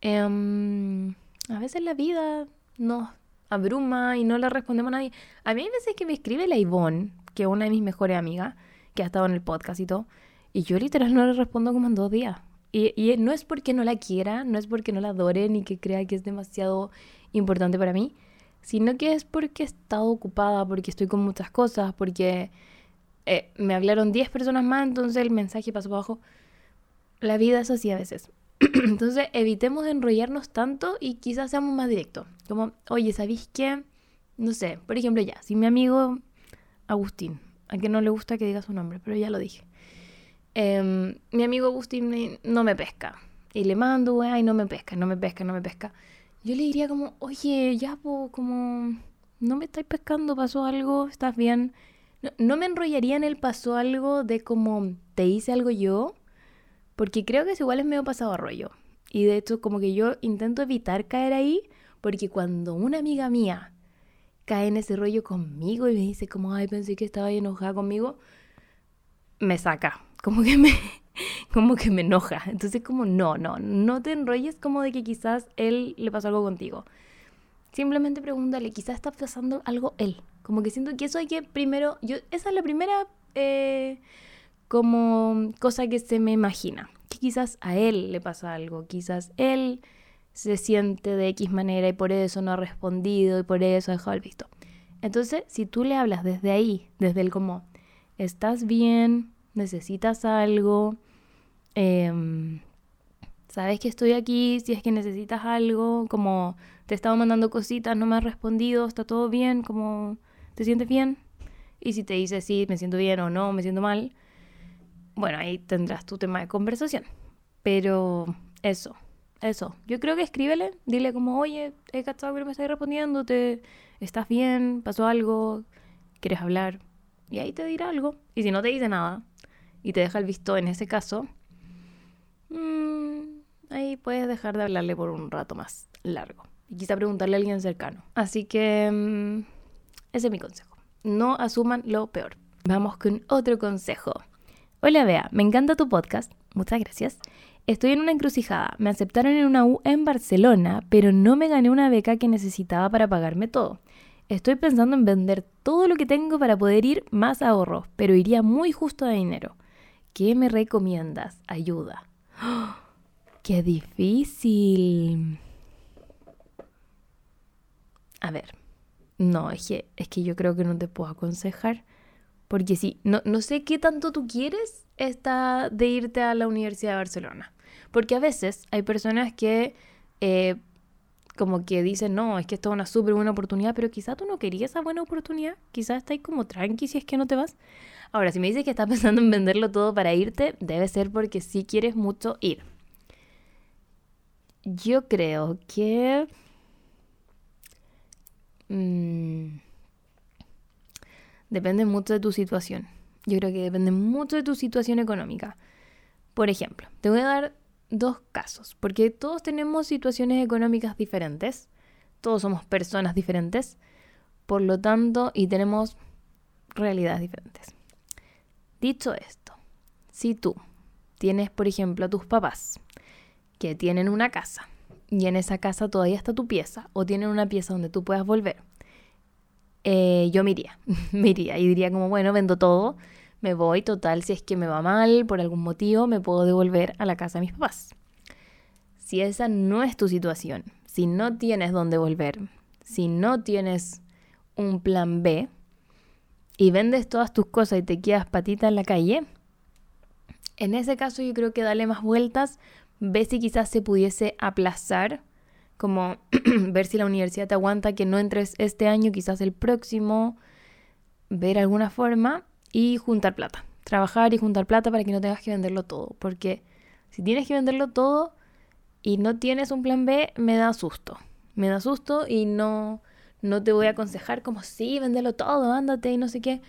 em, a veces la vida nos abruma y no le respondemos a nadie. A mí hay veces que me escribe la Ivonne, que es una de mis mejores amigas, que ha estado en el podcast y todo, y yo literal no le respondo como en dos días. Y, y no es porque no la quiera, no es porque no la adore ni que crea que es demasiado importante para mí, sino que es porque he estado ocupada, porque estoy con muchas cosas, porque eh, me hablaron 10 personas más, entonces el mensaje pasó abajo. La vida es así a veces. *clears throat* entonces evitemos enrollarnos tanto y quizás seamos más directos. Como, oye, ¿sabéis qué? No sé, por ejemplo ya, si mi amigo Agustín, a que no le gusta que diga su nombre, pero ya lo dije. Em, mi amigo Agustín no me pesca. Y le mando, ay, no me pesca, no me pesca, no me pesca yo le diría como, oye, ya, po, como, no me estáis pescando, pasó algo, estás bien. No, me enrollaría en el pasó algo de como, te hice algo yo, porque creo que es igual es medio pasado a rollo. Y de hecho, como que yo intento evitar caer ahí, porque cuando una amiga mía cae en ese rollo conmigo y me dice como, ay, pensé que estaba enojada conmigo, me saca, *laughs* como que me, como que me enoja. Entonces como no, no, no te enrolles como de que quizás él le pasó algo contigo. Simplemente pregúntale, quizás está pasando algo él. Como que siento que eso hay que primero, yo, esa es la primera eh, como cosa que se me imagina. Que quizás a él le pasa algo, quizás él se siente de X manera y por eso no ha respondido y por eso ha dejado el visto. Entonces, si tú le hablas desde ahí, desde el como, estás bien, necesitas algo, Em, sabes que estoy aquí, si es que necesitas algo, como te he estado mandando cositas, no me has respondido, está todo bien, como te sientes bien. Y si te dice sí, me siento bien o no, me siento mal, bueno, ahí tendrás tu tema de conversación. Pero eso, eso. Yo creo que escríbele, dile como, oye, he cachado que no me estás respondiendo, te, estás bien, pasó algo, quieres hablar. Y ahí te dirá algo. Y si no te dice nada y te deja el visto en ese caso, mmm, ahí puedes dejar de hablarle por un rato más largo. Y quizá preguntarle a alguien cercano. Así que mm, ese es mi consejo. No asuman lo peor. Vamos con otro consejo. Hola Bea, me encanta tu podcast. Muchas gracias. Estoy en una encrucijada. Me aceptaron en una U en Barcelona, pero no me gané una beca que necesitaba para pagarme todo. Estoy pensando en vender todo lo que tengo para poder ir más ahorros, pero iría muy justo de dinero. ¿Qué me recomiendas? Ayuda. ¡Qué difícil! A ver, no, es que, es que yo creo que no te puedo aconsejar. Porque sí, no, no sé qué tanto tú quieres esta de irte a la Universidad de Barcelona. Porque a veces hay personas que eh, como que dicen, no, es que esta es una súper buena oportunidad, pero quizá tú no querías esa buena oportunidad. Quizás estás como tranqui si es que no te vas. Ahora, si me dices que estás *laughs* pensando en venderlo todo para irte, debe ser porque sí quieres mucho ir. Yo creo que... Mm, depende mucho de tu situación. Yo creo que depende mucho de tu situación económica. Por ejemplo, te voy a dar dos casos, porque todos tenemos situaciones económicas diferentes, todos somos personas diferentes, por lo tanto, y tenemos realidades diferentes. Dicho esto, si tú tienes, por ejemplo, a tus papás que tienen una casa y en esa casa todavía está tu pieza o tienen una pieza donde tú puedas volver, eh, yo *laughs* me iría, y diría como, bueno, vendo todo, me voy, total, si es que me va mal por algún motivo, me puedo devolver a la casa de mis papás. Si esa no es tu situación, si no tienes dónde volver, si no tienes un plan B, y vendes todas tus cosas y te quedas patita en la calle, en ese caso yo creo que dale más vueltas, ve si quizás se pudiese aplazar, como *clears throat* ver si la universidad te aguanta que no entres este año, quizás el próximo, ver alguna forma y juntar plata. Trabajar y juntar plata para que no tengas que venderlo todo, porque si tienes que venderlo todo y no tienes un plan B, me da susto. Me da susto y no, no te voy a aconsejar como, sí, véndelo todo, ándate y no sé qué.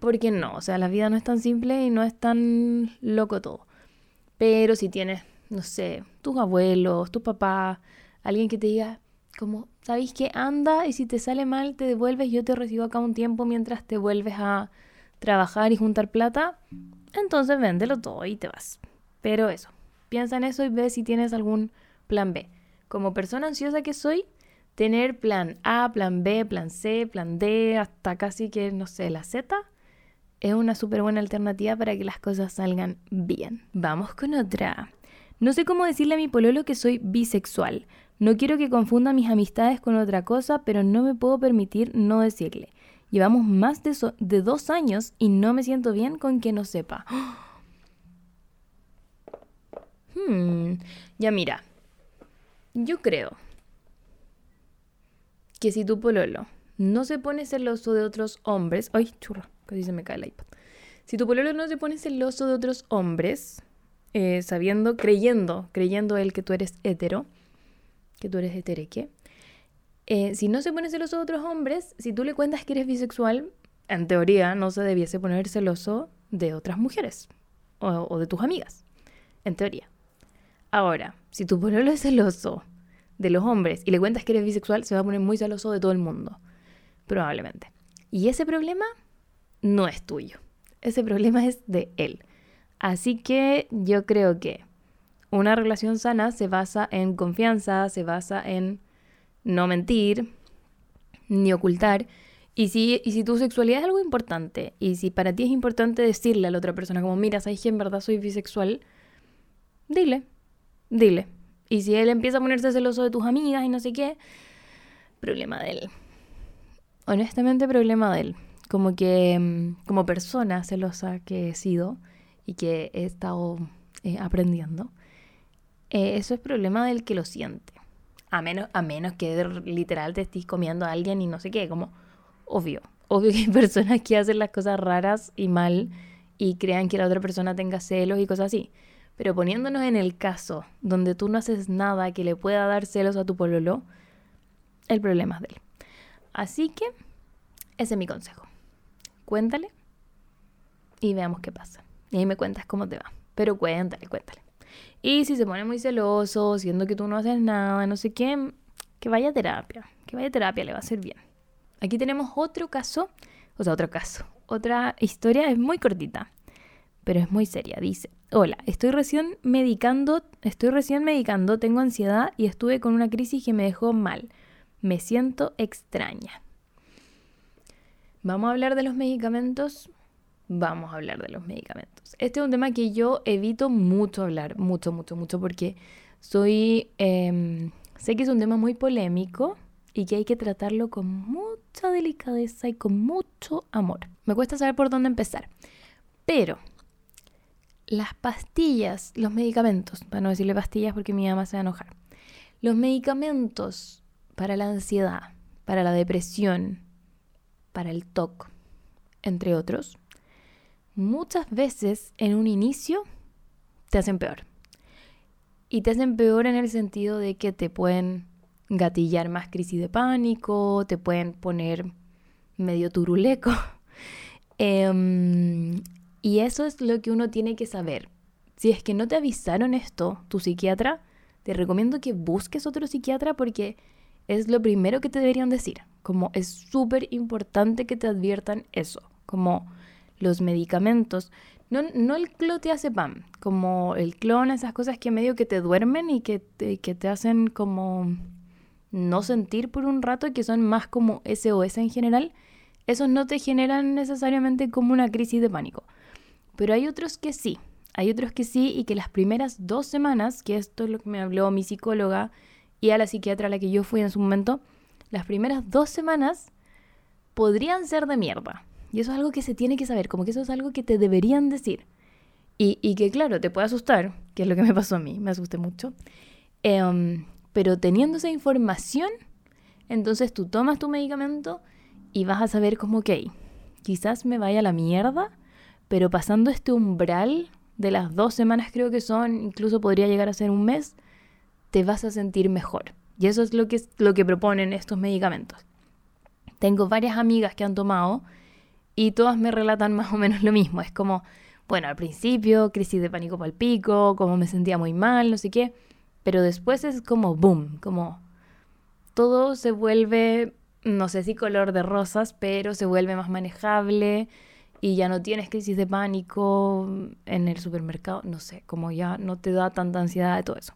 Porque no, o sea, la vida no es tan simple y no es tan loco todo. Pero si tienes, no sé, tus abuelos, tu papá, alguien que te diga, como, ¿sabéis qué? Anda y si te sale mal, te devuelves, yo te recibo acá un tiempo mientras te vuelves a trabajar y juntar plata. Entonces véndelo todo y te vas. Pero eso, piensa en eso y ve si tienes algún plan B. Como persona ansiosa que soy, tener plan A, plan B, plan C, plan D, hasta casi que, no sé, la Z, es una súper buena alternativa para que las cosas salgan bien. Vamos con otra. No sé cómo decirle a mi pololo que soy bisexual. No quiero que confunda mis amistades con otra cosa, pero no me puedo permitir no decirle. Llevamos más de, dos años y no me siento bien con que no sepa. *gasps* Hmm, ya mira, yo creo que si tu pololo no se pone celoso de otros hombres, ay, churro, casi se me cae el iPad. Si tu pololo no se pone celoso de otros hombres, eh, sabiendo, creyendo, creyendo él que tú eres hetero, que tú eres hetereque, eh, si no se pone celoso de otros hombres, si tú le cuentas que eres bisexual, en teoría no se debiese poner celoso de otras mujeres o, de tus amigas, en teoría. Ahora, si tu pololo es celoso de los hombres y le cuentas que eres bisexual, se va a poner muy celoso de todo el mundo, probablemente. Y ese problema no es tuyo, ese problema es de él. Así que yo creo que una relación sana se basa en confianza, se basa en no mentir, ni ocultar. Y si, y si tu sexualidad es algo importante, y si para ti es importante decirle a la otra persona como, mira, sabes que en verdad soy bisexual, dile, dile. Y si él empieza a ponerse celoso de tus amigas y no sé qué, problema de él. Honestamente, problema de él. Como que, mm, como persona celosa que he sido, y que he estado eh, aprendiendo, eh, eso es problema del que lo siente. A menos, a menos que literal te estés comiendo a alguien y no sé qué, como obvio. Obvio que hay *laughs* personas que hacen las cosas raras y mal y crean que la otra persona tenga celos y cosas así. Pero poniéndonos en el caso donde tú no haces nada que le pueda dar celos a tu pololo, el problema es de él. Así que ese es mi consejo. Cuéntale y veamos qué pasa. Y ahí me cuentas cómo te va. Pero cuéntale, cuéntale. Y si se pone muy celoso, siendo que tú no haces nada, no sé qué, que vaya a terapia. Que vaya a terapia, le va a hacer bien. Aquí tenemos otro caso, o sea, otro caso. Otra historia, es muy cortita, pero es muy seria. Dice, hola, estoy recién medicando, estoy recién medicando, tengo ansiedad y estuve con una crisis que me dejó mal. Me siento extraña. Vamos a hablar de los medicamentos vamos a hablar de los medicamentos. Este es un tema que yo evito mucho hablar, mucho, mucho, mucho, porque soy, em, sé que es un tema muy polémico y que hay que tratarlo con mucha delicadeza y con mucho amor. Me cuesta saber por dónde empezar, pero las pastillas, los medicamentos, para no decirle pastillas porque mi mamá se va a enojar, los medicamentos para la ansiedad, para la depresión, para el TOC, entre otros, muchas veces en un inicio te hacen peor. Y te hacen peor en el sentido de que te pueden gatillar más crisis de pánico, te pueden poner medio turuleco. *laughs* Em, y eso es lo que uno tiene que saber. Si es que no te avisaron esto, tu psiquiatra, te recomiendo que busques otro psiquiatra porque es lo primero que te deberían decir. Como es súper importante que te adviertan eso. Como los medicamentos. No, no el clonazepam, como el clon, esas cosas que medio que te duermen y que te, que te hacen como no sentir por un rato que son más como SOS en general, esos no te generan necesariamente como una crisis de pánico. Pero hay otros que sí, hay otros que sí y que las primeras dos semanas, que esto es lo que me habló mi psicóloga y a la psiquiatra a la que yo fui en su momento, las primeras dos semanas podrían ser de mierda. Y eso es algo que se tiene que saber, como que eso es algo que te deberían decir. Y, que claro, te puede asustar, que es lo que me pasó a mí, me asusté mucho. Em, pero teniendo esa información, entonces tú tomas tu medicamento y vas a saber como, ok, quizás me vaya a la mierda, pero pasando este umbral de las dos semanas creo que son, incluso podría llegar a ser un mes, te vas a sentir mejor. Y eso es lo que, lo que proponen estos medicamentos. Tengo varias amigas que han tomado y todas me relatan más o menos lo mismo. Es como, bueno, al principio, crisis de pánico para el pico, como me sentía muy mal, no sé qué, pero después es como boom, como todo se vuelve, no sé si color de rosas, pero se vuelve más manejable y ya no tienes crisis de pánico en el supermercado, no sé, como ya no te da tanta ansiedad de todo eso.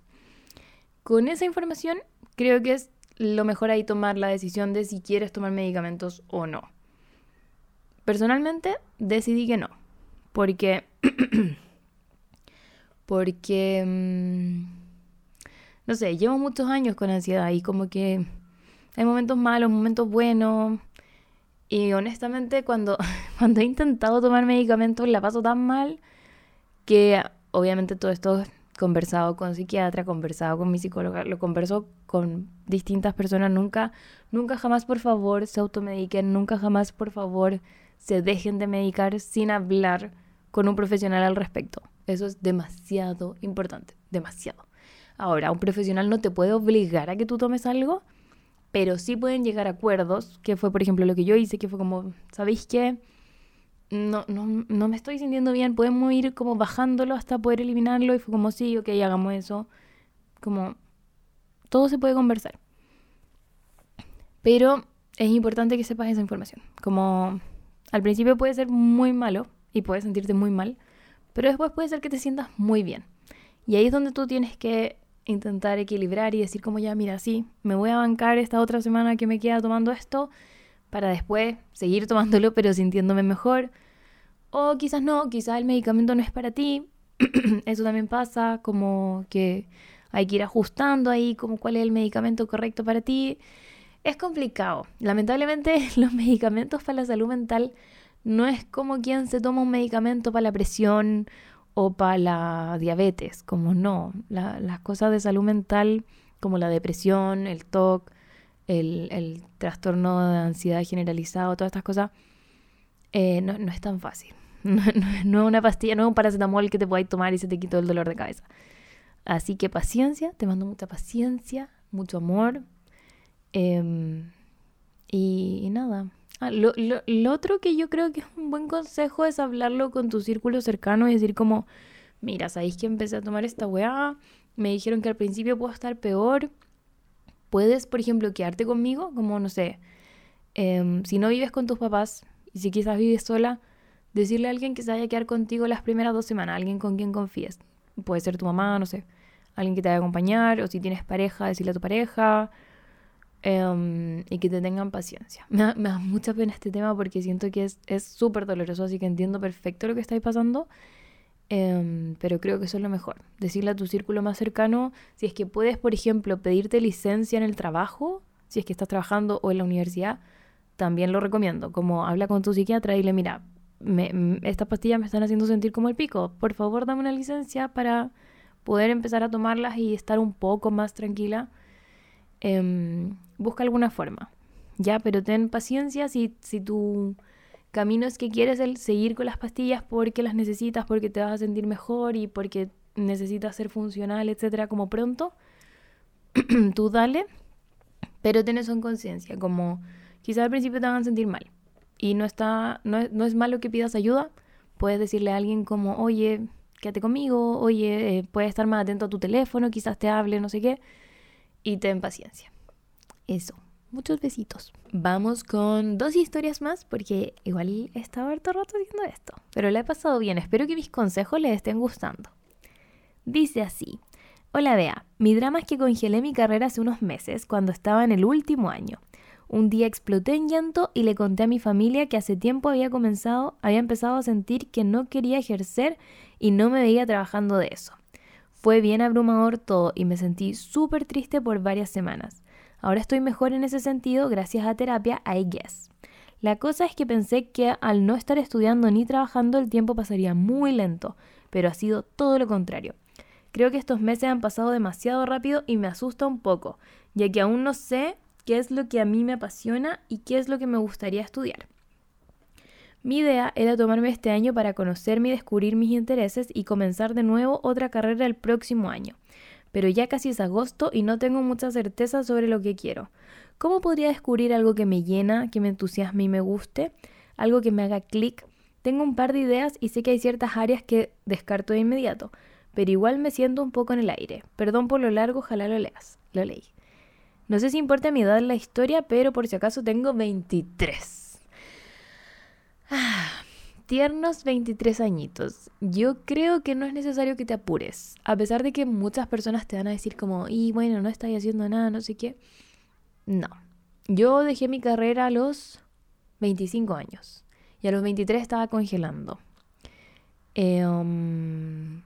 Con esa información, creo que es lo mejor ahí tomar la decisión de si quieres tomar medicamentos o no. Personalmente decidí que no, porque *clears throat* Porque, mm, no sé, llevo muchos años con ansiedad y como que hay momentos malos, momentos buenos. Y honestamente cuando, *laughs* cuando he intentado tomar medicamentos la paso tan mal que obviamente todo esto conversado con psiquiatra, conversado con mi psicóloga, lo converso con distintas personas, nunca, nunca jamás por favor se automediquen, nunca jamás por favor se dejen de medicar sin hablar con un profesional al respecto. Eso es demasiado importante, demasiado. Ahora, un profesional no te puede obligar a que tú tomes algo, pero sí pueden llegar a acuerdos, que fue por ejemplo lo que yo hice, que fue como, ¿sabéis qué? No, no, no me estoy sintiendo bien, podemos ir como bajándolo hasta poder eliminarlo y fue como, sí, ok, hagamos eso. Como, todo se puede conversar. Pero es importante que sepas esa información. Como al principio puede ser muy malo y puedes sentirte muy mal, pero después puede ser que te sientas muy bien. Y ahí es donde tú tienes que intentar equilibrar y decir como ya, mira, sí, me voy a bancar esta otra semana que me queda tomando esto para después seguir tomándolo pero sintiéndome mejor. O quizás no, quizás el medicamento no es para ti. *clears throat* Eso también pasa, como que hay que ir ajustando ahí como cuál es el medicamento correcto para ti. Es complicado. Lamentablemente *laughs* los medicamentos para la salud mental no es como quien se toma un medicamento para la presión o para la diabetes, como no. las cosas de salud mental como la depresión, el TOC, el, trastorno de ansiedad generalizado, todas estas cosas, eh, no, es tan fácil. *laughs* No, no, es una pastilla, no es un paracetamol que te podáis tomar y se te quitó el dolor de cabeza. Así que paciencia, te mando mucha paciencia, mucho amor. Em, y, nada. Ah, lo, lo, otro que yo creo que es un buen consejo es hablarlo con tu círculo cercano y decir como, mira, ¿sabéis que empecé a tomar esta weá? Me dijeron que al principio puedo estar peor. Puedes, por ejemplo, quedarte conmigo, como, no sé, em, si no vives con tus papás y si quizás vives sola, decirle a alguien que se vaya a quedar contigo las primeras dos semanas, alguien con quien confíes. Puede ser tu mamá, no sé, alguien que te vaya a acompañar, o si tienes pareja, decirle a tu pareja, em, y que te tengan paciencia. *laughs* Me da, mucha pena este tema porque siento que es súper doloroso, así que entiendo perfecto lo que estáis pasando, em, pero creo que eso es lo mejor. Decirle a tu círculo más cercano, si es que puedes, por ejemplo, pedirte licencia en el trabajo, si es que estás trabajando o en la universidad, también lo recomiendo. Como habla con tu psiquiatra y dile, mira, me, estas pastillas me están haciendo sentir como el pico. Por favor, dame una licencia para poder empezar a tomarlas y estar un poco más tranquila. Em, busca alguna forma, ¿ya? Pero ten paciencia si, si tu camino es que quieres el seguir con las pastillas porque las necesitas, porque te vas a sentir mejor y porque necesitas ser funcional, etcétera, como pronto, *clears throat* tú dale, pero ten eso en conciencia, como quizás al principio te van a sentir mal y no está, no es, malo que pidas ayuda, puedes decirle a alguien como, oye, quédate conmigo, oye, eh, puedes estar más atento a tu teléfono, quizás te hable, no sé qué, y ten paciencia. Eso, muchos besitos. Vamos con dos historias más, porque igual he estado harto rato haciendo esto, pero le he pasado bien, espero que mis consejos les estén gustando. Dice así, hola Bea, mi drama es que congelé mi carrera hace unos meses, cuando estaba en el último año. Un día exploté en llanto y le conté a mi familia que hace tiempo había comenzado, había empezado a sentir que no quería ejercer y no me veía trabajando de eso. Fue bien abrumador todo y me sentí súper triste por varias semanas. Ahora estoy mejor en ese sentido gracias a terapia, I guess. La cosa es que pensé que al no estar estudiando ni trabajando el tiempo pasaría muy lento, pero ha sido todo lo contrario. Creo que estos meses han pasado demasiado rápido y me asusta un poco, ya que aún no sé qué es lo que a mí me apasiona y qué es lo que me gustaría estudiar. Mi idea era tomarme este año para conocerme y descubrir mis intereses y comenzar de nuevo otra carrera el próximo año. Pero ya casi es agosto y no tengo mucha certeza sobre lo que quiero. ¿Cómo podría descubrir algo que me llena, que me entusiasme y me guste? Algo que me haga clic. Tengo un par de ideas y sé que hay ciertas áreas que descarto de inmediato, pero igual me siento un poco en el aire. Perdón por lo largo, ojalá lo leas. Lo leí. No sé si importa mi edad en la historia, pero por si acaso tengo 23. Ah, tiernos 23 añitos. Yo creo que no es necesario que te apures. A pesar de que muchas personas te van a decir como, y bueno, no estás haciendo nada, no sé qué. No. Yo dejé mi carrera a los 25 años. Y a los 23 estaba congelando. Um,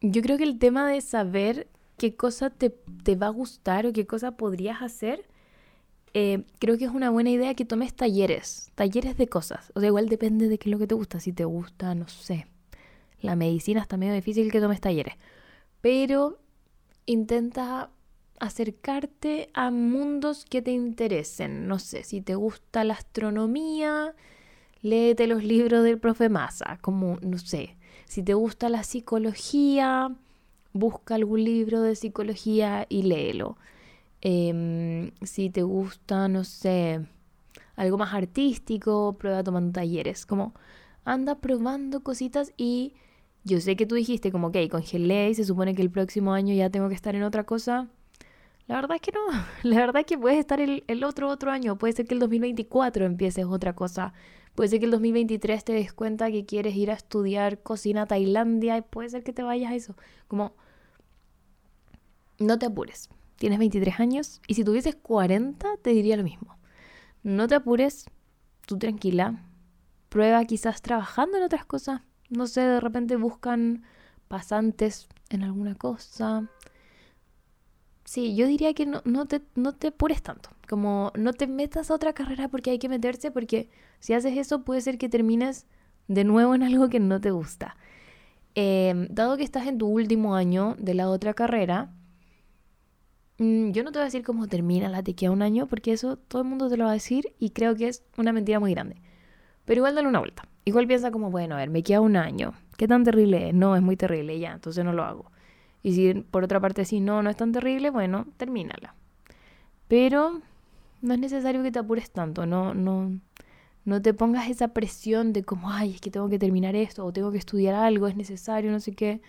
yo creo que el tema de saber qué cosa te, te va a gustar o qué cosa podrías hacer, eh, creo que es una buena idea que tomes talleres, talleres de cosas. O sea, igual depende de qué es lo que te gusta. Si te gusta, no sé, la medicina está medio difícil que tomes talleres. Pero intenta acercarte a mundos que te interesen. No sé, si te gusta la astronomía, léete los libros del profe Massa, como, no sé, si te gusta la psicología, busca algún libro de psicología y léelo. Em, si te gusta, no sé, algo más artístico, prueba tomando talleres. Como anda probando cositas y yo sé que tú dijiste como, ok, congelé y se supone que el próximo año ya tengo que estar en otra cosa. La verdad es que no. *laughs* La verdad es que puedes estar el, el otro otro año. Puede ser que el 2024 empieces otra cosa. Puede ser que el 2023 te des cuenta que quieres ir a estudiar cocina a Tailandia y puede ser que te vayas a eso. Como, no te apures. Tienes 23 años y si tuvieses 40 te diría lo mismo. No te apures, tú tranquila. Prueba quizás trabajando en otras cosas. No sé, de repente buscan pasantes en alguna cosa. Sí, yo diría que no, no, te, no te apures tanto. Como no te metas a otra carrera porque hay que meterse, porque si haces eso puede ser que termines de nuevo en algo que no te gusta. Em, dado que estás en tu último año de la otra carrera, yo no te voy a decir cómo termina la te queda un año, porque eso todo el mundo te lo va a decir y creo que es una mentira muy grande. Pero igual dale una vuelta. Igual piensa como, bueno, a ver, me queda un año. ¿Qué tan terrible es? No, es muy terrible, ya, entonces no lo hago. Y si por otra parte si no, no es tan terrible, bueno, termínala. Pero no es necesario que te apures tanto, no, no, no te pongas esa presión de como, ay, es que tengo que terminar esto o tengo que estudiar algo, es necesario, no sé qué.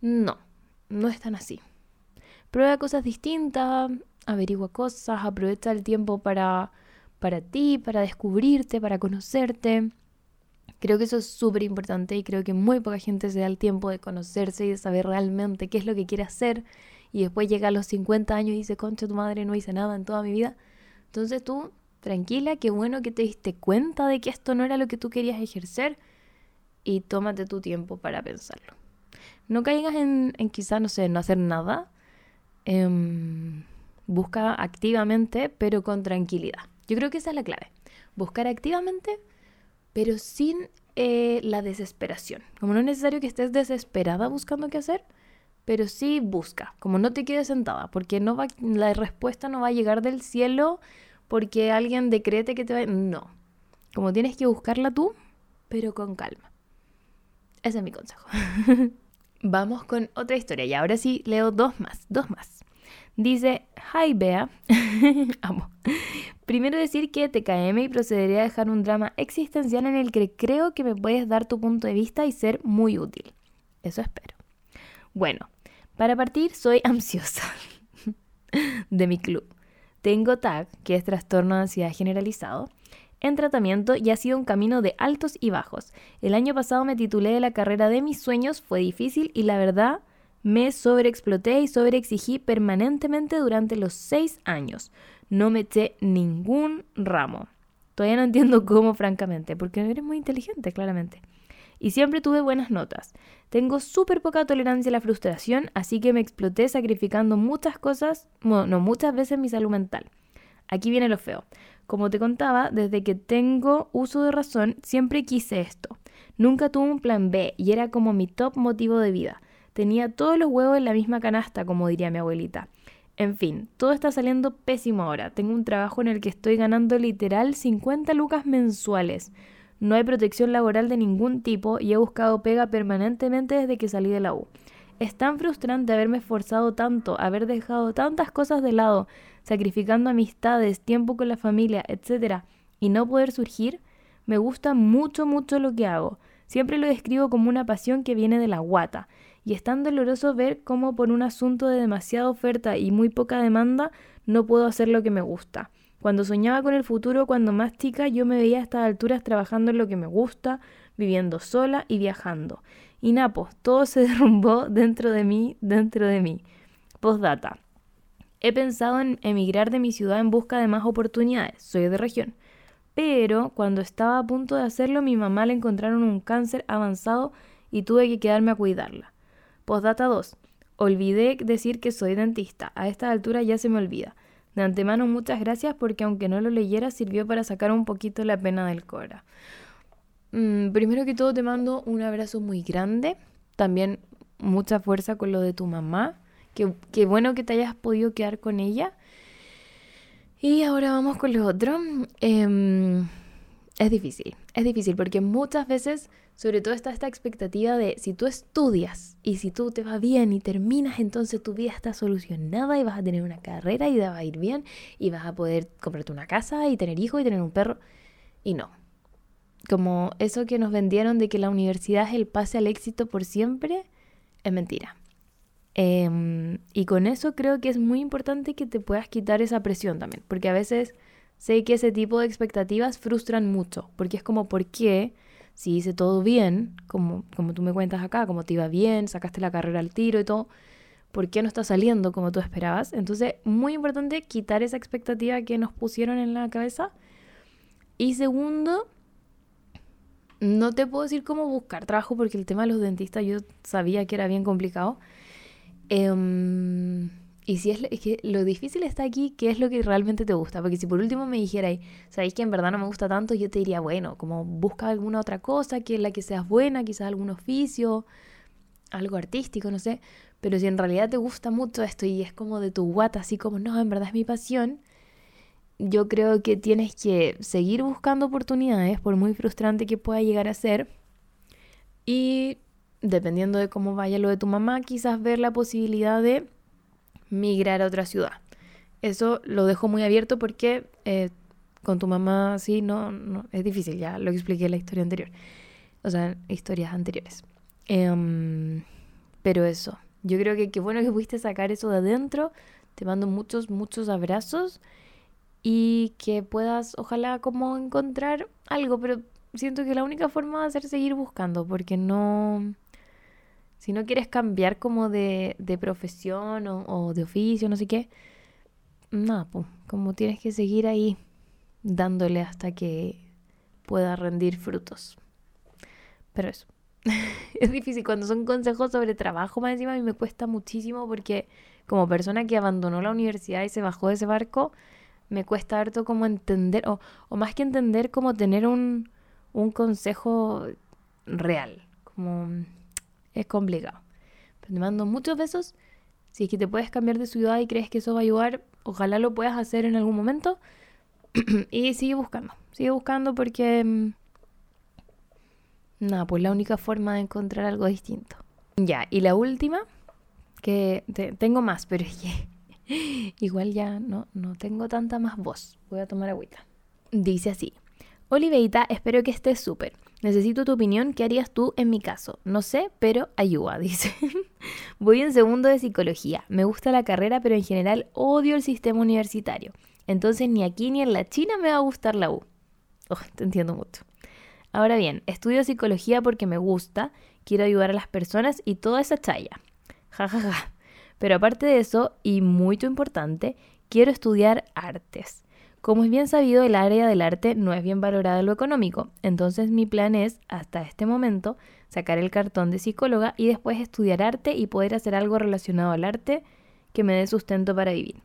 No, no es tan así. Prueba cosas distintas, averigua cosas, aprovecha el tiempo para, para ti, para descubrirte, para conocerte. Creo que eso es súper importante y creo que muy poca gente se da el tiempo de conocerse y de saber realmente qué es lo que quiere hacer y después llega a los 50 años y dice, concha tu madre, no hice nada en toda mi vida. Entonces tú, tranquila, qué bueno que te diste cuenta de que esto no era lo que tú querías ejercer y tómate tu tiempo para pensarlo. No caigas en, en quizá, no sé, no hacer nada. Em, busca activamente, pero con tranquilidad. Yo creo que esa es la clave. Buscar activamente pero sin eh, la desesperación. Como no es necesario que estés desesperada buscando qué hacer, pero sí busca, como no te quedes sentada, porque no va, la respuesta no va a llegar del cielo porque alguien decrete que te va... No, como tienes que buscarla tú, pero con calma. Ese es mi consejo. *laughs* Vamos con otra historia y ahora sí leo dos más, dos más. Dice, hi Bea, *laughs* amo. Primero decir que te TKM y procederé a dejar un drama existencial en el que creo que me puedes dar tu punto de vista y ser muy útil. Eso espero. Bueno, para partir soy *laughs* ansiosa de mi club. Tengo TAG, que es trastorno de ansiedad generalizado, en tratamiento y ha sido un camino de altos y bajos. El año pasado me titulé de la carrera de mis sueños, fue difícil y la verdad me sobreexploté y sobreexigí permanentemente durante los seis años. No me eché ningún ramo. Todavía no entiendo *laughs* cómo, francamente, porque no eres muy inteligente, claramente. Y siempre tuve buenas notas. Tengo súper poca tolerancia a la frustración, así que me exploté sacrificando muchas cosas, bueno, no muchas veces mi salud mental. Aquí viene lo feo. Como te contaba, desde que tengo uso de razón, siempre quise esto. Nunca tuve un plan B y era como mi top motivo de vida. Tenía todos los huevos en la misma canasta, como diría mi abuelita. En fin, todo está saliendo pésimo ahora. Tengo un trabajo en el que estoy ganando literal 50 lucas mensuales. No hay protección laboral de ningún tipo y he buscado pega permanentemente desde que salí de la U. Es tan frustrante haberme esforzado tanto, haber dejado tantas cosas de lado, sacrificando amistades, tiempo con la familia, etc. y no poder surgir. Me gusta mucho, mucho lo que hago. Siempre lo describo como una pasión que viene de la guata y es tan doloroso ver cómo por un asunto de demasiada oferta y muy poca demanda no puedo hacer lo que me gusta. Cuando soñaba con el futuro, cuando más chica, yo me veía a estas alturas trabajando en lo que me gusta, viviendo sola y viajando. Y Napo, todo se *laughs* derrumbó dentro de mí, dentro de mí. Postdata. He pensado en emigrar de mi ciudad en busca de más oportunidades. Soy de región. Pero cuando estaba a punto de hacerlo, mi mamá le encontraron un cáncer avanzado y tuve que quedarme a cuidarla. Postdata 2. Olvidé decir que soy dentista. A esta altura ya se me olvida. De antemano muchas gracias porque aunque no lo leyera sirvió para sacar un poquito la pena del Cora. Mm, primero que todo te mando un abrazo muy grande. También mucha fuerza con lo de tu mamá. Qué, bueno que te hayas podido quedar con ella. Y ahora vamos con lo otro. Em, es difícil, es difícil porque muchas veces, sobre todo está esta expectativa de si tú estudias y si tú te va bien y terminas, entonces tu vida está solucionada y vas a tener una carrera y va a ir bien y vas a poder comprarte una casa y tener hijos y tener un perro. Y no. Como eso que nos vendieron de que la universidad es el pase al éxito por siempre, es mentira. Em, y con eso creo que es muy importante que te puedas quitar esa presión también, porque a veces sé que ese tipo de expectativas frustran mucho, porque es como, ¿por qué? Si hice todo bien, como, como tú me cuentas acá, como te iba bien, sacaste la carrera al tiro y todo, ¿por qué no está saliendo como tú esperabas? Entonces, muy importante quitar esa expectativa que nos pusieron en la cabeza. Y segundo, no te puedo decir cómo buscar trabajo porque el tema de los dentistas yo sabía que era bien complicado. Em, y si es, que lo difícil está aquí, ¿qué es lo que realmente te gusta? Porque si por último me dijerais, sabéis que en verdad no me gusta tanto, yo te diría, bueno, como busca alguna otra cosa, que en la que seas buena, quizás algún oficio, algo artístico, no sé. Pero si en realidad te gusta mucho esto y es como de tu guata, así como, no, en verdad es mi pasión, yo creo que tienes que seguir buscando oportunidades, por muy frustrante que pueda llegar a ser. Y dependiendo de cómo vaya lo de tu mamá, quizás ver la posibilidad de migrar a otra ciudad. Eso lo dejo muy abierto porque eh, con tu mamá sí, no, no, es difícil, ya lo expliqué en la historia anterior. O sea, historias anteriores. Em, pero eso, yo creo que qué bueno que pudiste sacar eso de adentro. Te mando muchos, muchos abrazos y que puedas, ojalá, como encontrar algo, pero siento que la única forma va a ser seguir buscando, porque no, si no quieres cambiar como de, profesión o, de oficio, no sé qué, nada, pues, como tienes que seguir ahí dándole hasta que pueda rendir frutos. Pero eso. *laughs* es difícil cuando son consejos sobre trabajo, más encima a mí me cuesta muchísimo porque como persona que abandonó la universidad y se bajó de ese barco, me cuesta harto como entender, o, o más que entender, como tener un, un consejo real. Como es complicado. Pero te mando muchos besos. Si es que te puedes cambiar de ciudad y crees que eso va a ayudar, ojalá lo puedas hacer en algún momento. *clears throat* y sigue buscando. Sigue buscando porque... Mm, nada, pues la única forma de encontrar algo distinto. Ya, y la última, que tengo más, pero es que *laughs* igual ya no, no tengo tanta más voz. Voy a tomar agüita. Dice así. Oliveita, espero que estés súper. Necesito tu opinión, ¿qué harías tú en mi caso? No sé, pero ayuda, *laughs* dice. Voy en segundo de psicología. Me gusta la carrera, pero en general odio el sistema universitario. Entonces ni aquí ni en la China me va a gustar la U. Oh, te entiendo mucho. Ahora bien, estudio psicología porque me gusta, quiero ayudar a las personas y toda esa chaya. Ja, ja, ja. Pero aparte de eso, y muy importante, quiero estudiar artes. Como es bien sabido, el área del arte no es bien valorada en lo económico, entonces mi plan es, hasta este momento, sacar el cartón de psicóloga y después estudiar arte y poder hacer algo relacionado al arte que me dé sustento para vivir.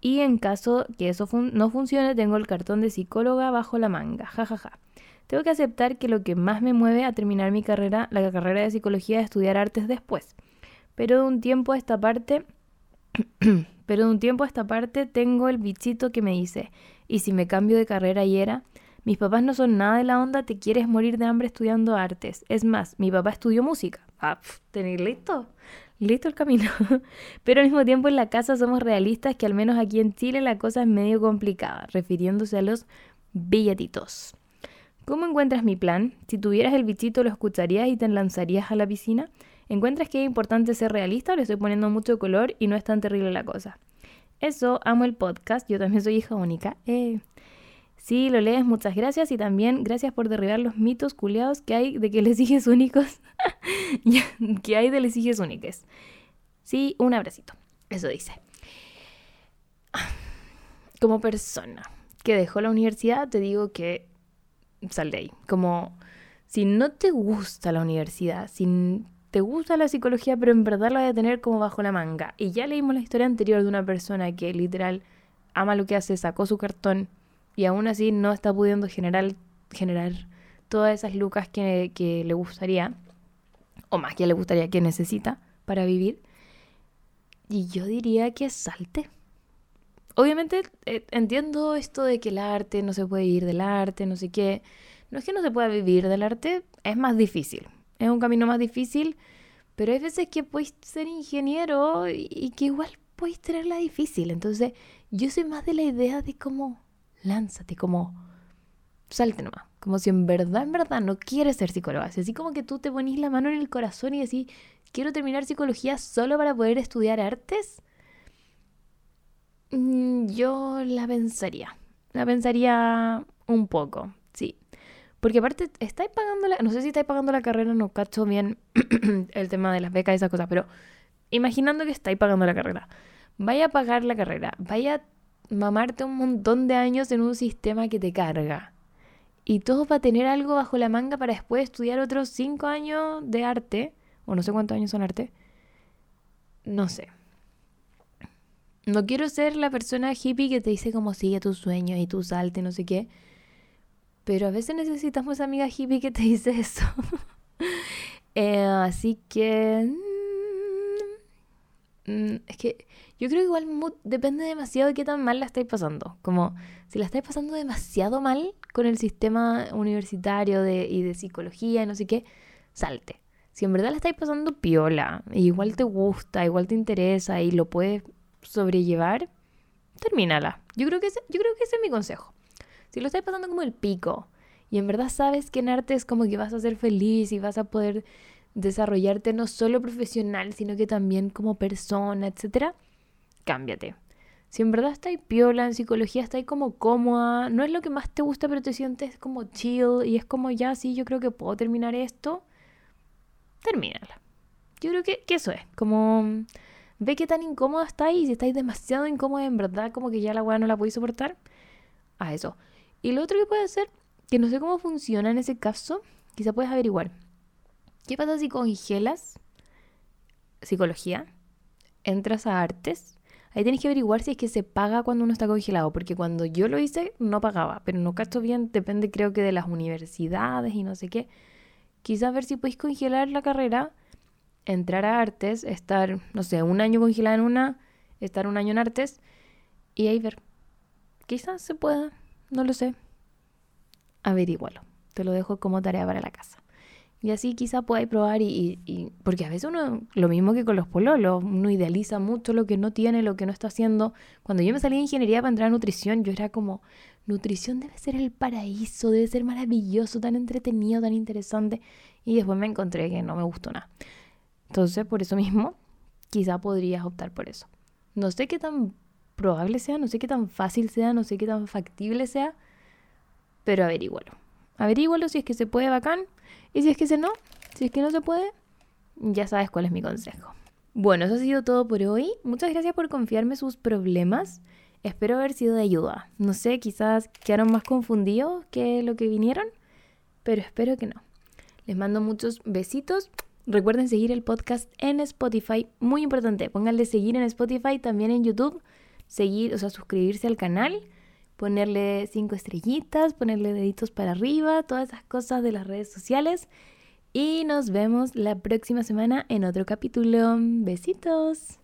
Y en caso que eso no funcione, tengo el cartón de psicóloga bajo la manga, jajaja. Ja, ja. Tengo que aceptar que lo que más me mueve a terminar mi carrera, la carrera de psicología, es estudiar artes después. Pero de un tiempo a esta parte *clears throat* Pero de un tiempo a esta parte tengo el bichito que me dice, ¿y si me cambio de carrera y era? Mis papás no son nada de la onda, te quieres morir de hambre estudiando artes. Es más, mi papá estudió música. Ah, ¿tenéis listo? Listo el camino. *laughs* Pero al mismo tiempo en la casa somos realistas que al menos aquí en Chile la cosa es medio complicada, refiriéndose a los billetitos. ¿Cómo encuentras mi plan? Si tuvieras el bichito, ¿lo escucharías y te lanzarías a la piscina? ¿Encuentras que es importante ser realista o le estoy poniendo mucho color y no es tan terrible la cosa? Eso, amo el podcast, yo también soy hija única. Eh. Sí, lo lees, muchas gracias y también gracias por derribar los mitos culiados que hay de que les hijes únicos, *laughs* que hay de les hijes únicas. Sí, un abracito, eso dice. Como persona que dejó la universidad, te digo que sal de ahí. Como si no te gusta la universidad, si te gusta la psicología, pero en verdad la a tener como bajo la manga. Y ya leímos la historia anterior de una persona que literal ama lo que hace, sacó su cartón y aún así no está pudiendo generar, generar todas esas lucas que, que le gustaría, o más que le gustaría que necesita para vivir. Y yo diría que salte. Obviamente eh, entiendo esto de que el arte no se puede vivir del arte, no sé qué. No es que no se pueda vivir del arte, es más difícil. Es un camino más difícil, pero hay veces que puedes ser ingeniero y, que igual puedes tenerla difícil. Entonces, yo soy más de la idea de cómo lánzate, como salte nomás. Como si en verdad, en verdad no quieres ser psicóloga. Así como que tú te ponís la mano en el corazón y decís, quiero terminar psicología solo para poder estudiar artes. Mm, yo la pensaría. La pensaría un poco. Porque aparte, estáis pagando la. No sé si estáis pagando la carrera, no cacho bien *clears throat* el tema de las becas y esas cosas, pero imaginando que estáis pagando la carrera. Vaya a pagar la carrera, vaya a mamarte un montón de años en un sistema que te carga. Y todo va a tener algo bajo la manga para después estudiar otros cinco años de arte, o no sé cuántos años son arte. No sé. No quiero ser la persona hippie que te dice como sigue tus sueños y tu salte, no sé qué. Pero a veces necesitamos amiga hippie que te dice eso. *laughs* Eh, así que... Mm, mm, es que yo creo que igual depende demasiado de qué tan mal la estáis pasando. Como si la estáis pasando demasiado mal con el sistema universitario de, y de psicología y no sé qué, salte. Si en verdad la estáis pasando piola, igual te gusta, igual te interesa y lo puedes sobrellevar, termínala. Yo creo que yo creo que ese es mi consejo. Si lo estáis pasando como el pico y en verdad sabes que en arte es como que vas a ser feliz y vas a poder desarrollarte no solo profesional, sino que también como persona, etcétera, cámbiate. Si en verdad estáis piola en psicología, estáis como cómoda, no es lo que más te gusta, pero te sientes como chill y es como ya, sí, yo creo que puedo terminar esto, termínala. Yo creo que, que eso es, como ve qué tan incómoda estáis y si estáis demasiado incómoda en verdad, como que ya la weá no la podéis soportar, a eso. Y lo otro que puede ser, que no sé cómo funciona en ese caso, quizá puedes averiguar. ¿Qué pasa si congelas psicología? Entras a artes. Ahí tienes que averiguar si es que se paga cuando uno está congelado, porque cuando yo lo hice no pagaba, pero no cacho bien, depende creo que de las universidades y no sé qué. Quizás ver si podéis congelar la carrera entrar a artes, estar, no sé, un año congelada en una, estar un año en artes y ahí ver. Quizás se pueda, no lo sé. Averígualo. Te lo dejo como tarea para la casa. Y así quizá podáis probar y, Porque a veces uno, lo mismo que con los pololos, uno idealiza mucho lo que no tiene, lo que no está haciendo. Cuando yo me salí de ingeniería para entrar a nutrición, yo era como, nutrición debe ser el paraíso, debe ser maravilloso, tan entretenido, tan interesante. Y después me encontré que no me gustó nada. Entonces, por eso mismo, quizá podrías optar por eso. No sé qué tan probable sea, no sé qué tan fácil sea, no sé qué tan factible sea, pero averígualo. Averígualo si es que se puede bacán y si es que se no, si es que no se puede, ya sabes cuál es mi consejo. Bueno, eso ha sido todo por hoy. Muchas gracias por confiarme sus problemas. Espero haber sido de ayuda. No sé, quizás quedaron más confundidos que lo que vinieron, pero espero que no. Les mando muchos besitos Recuerden seguir el podcast en Spotify, muy importante, pónganle seguir en Spotify, también en YouTube, seguir, o sea, suscribirse al canal, ponerle cinco estrellitas, ponerle deditos para arriba, todas esas cosas de las redes sociales. Y nos vemos la próxima semana en otro capítulo. Besitos.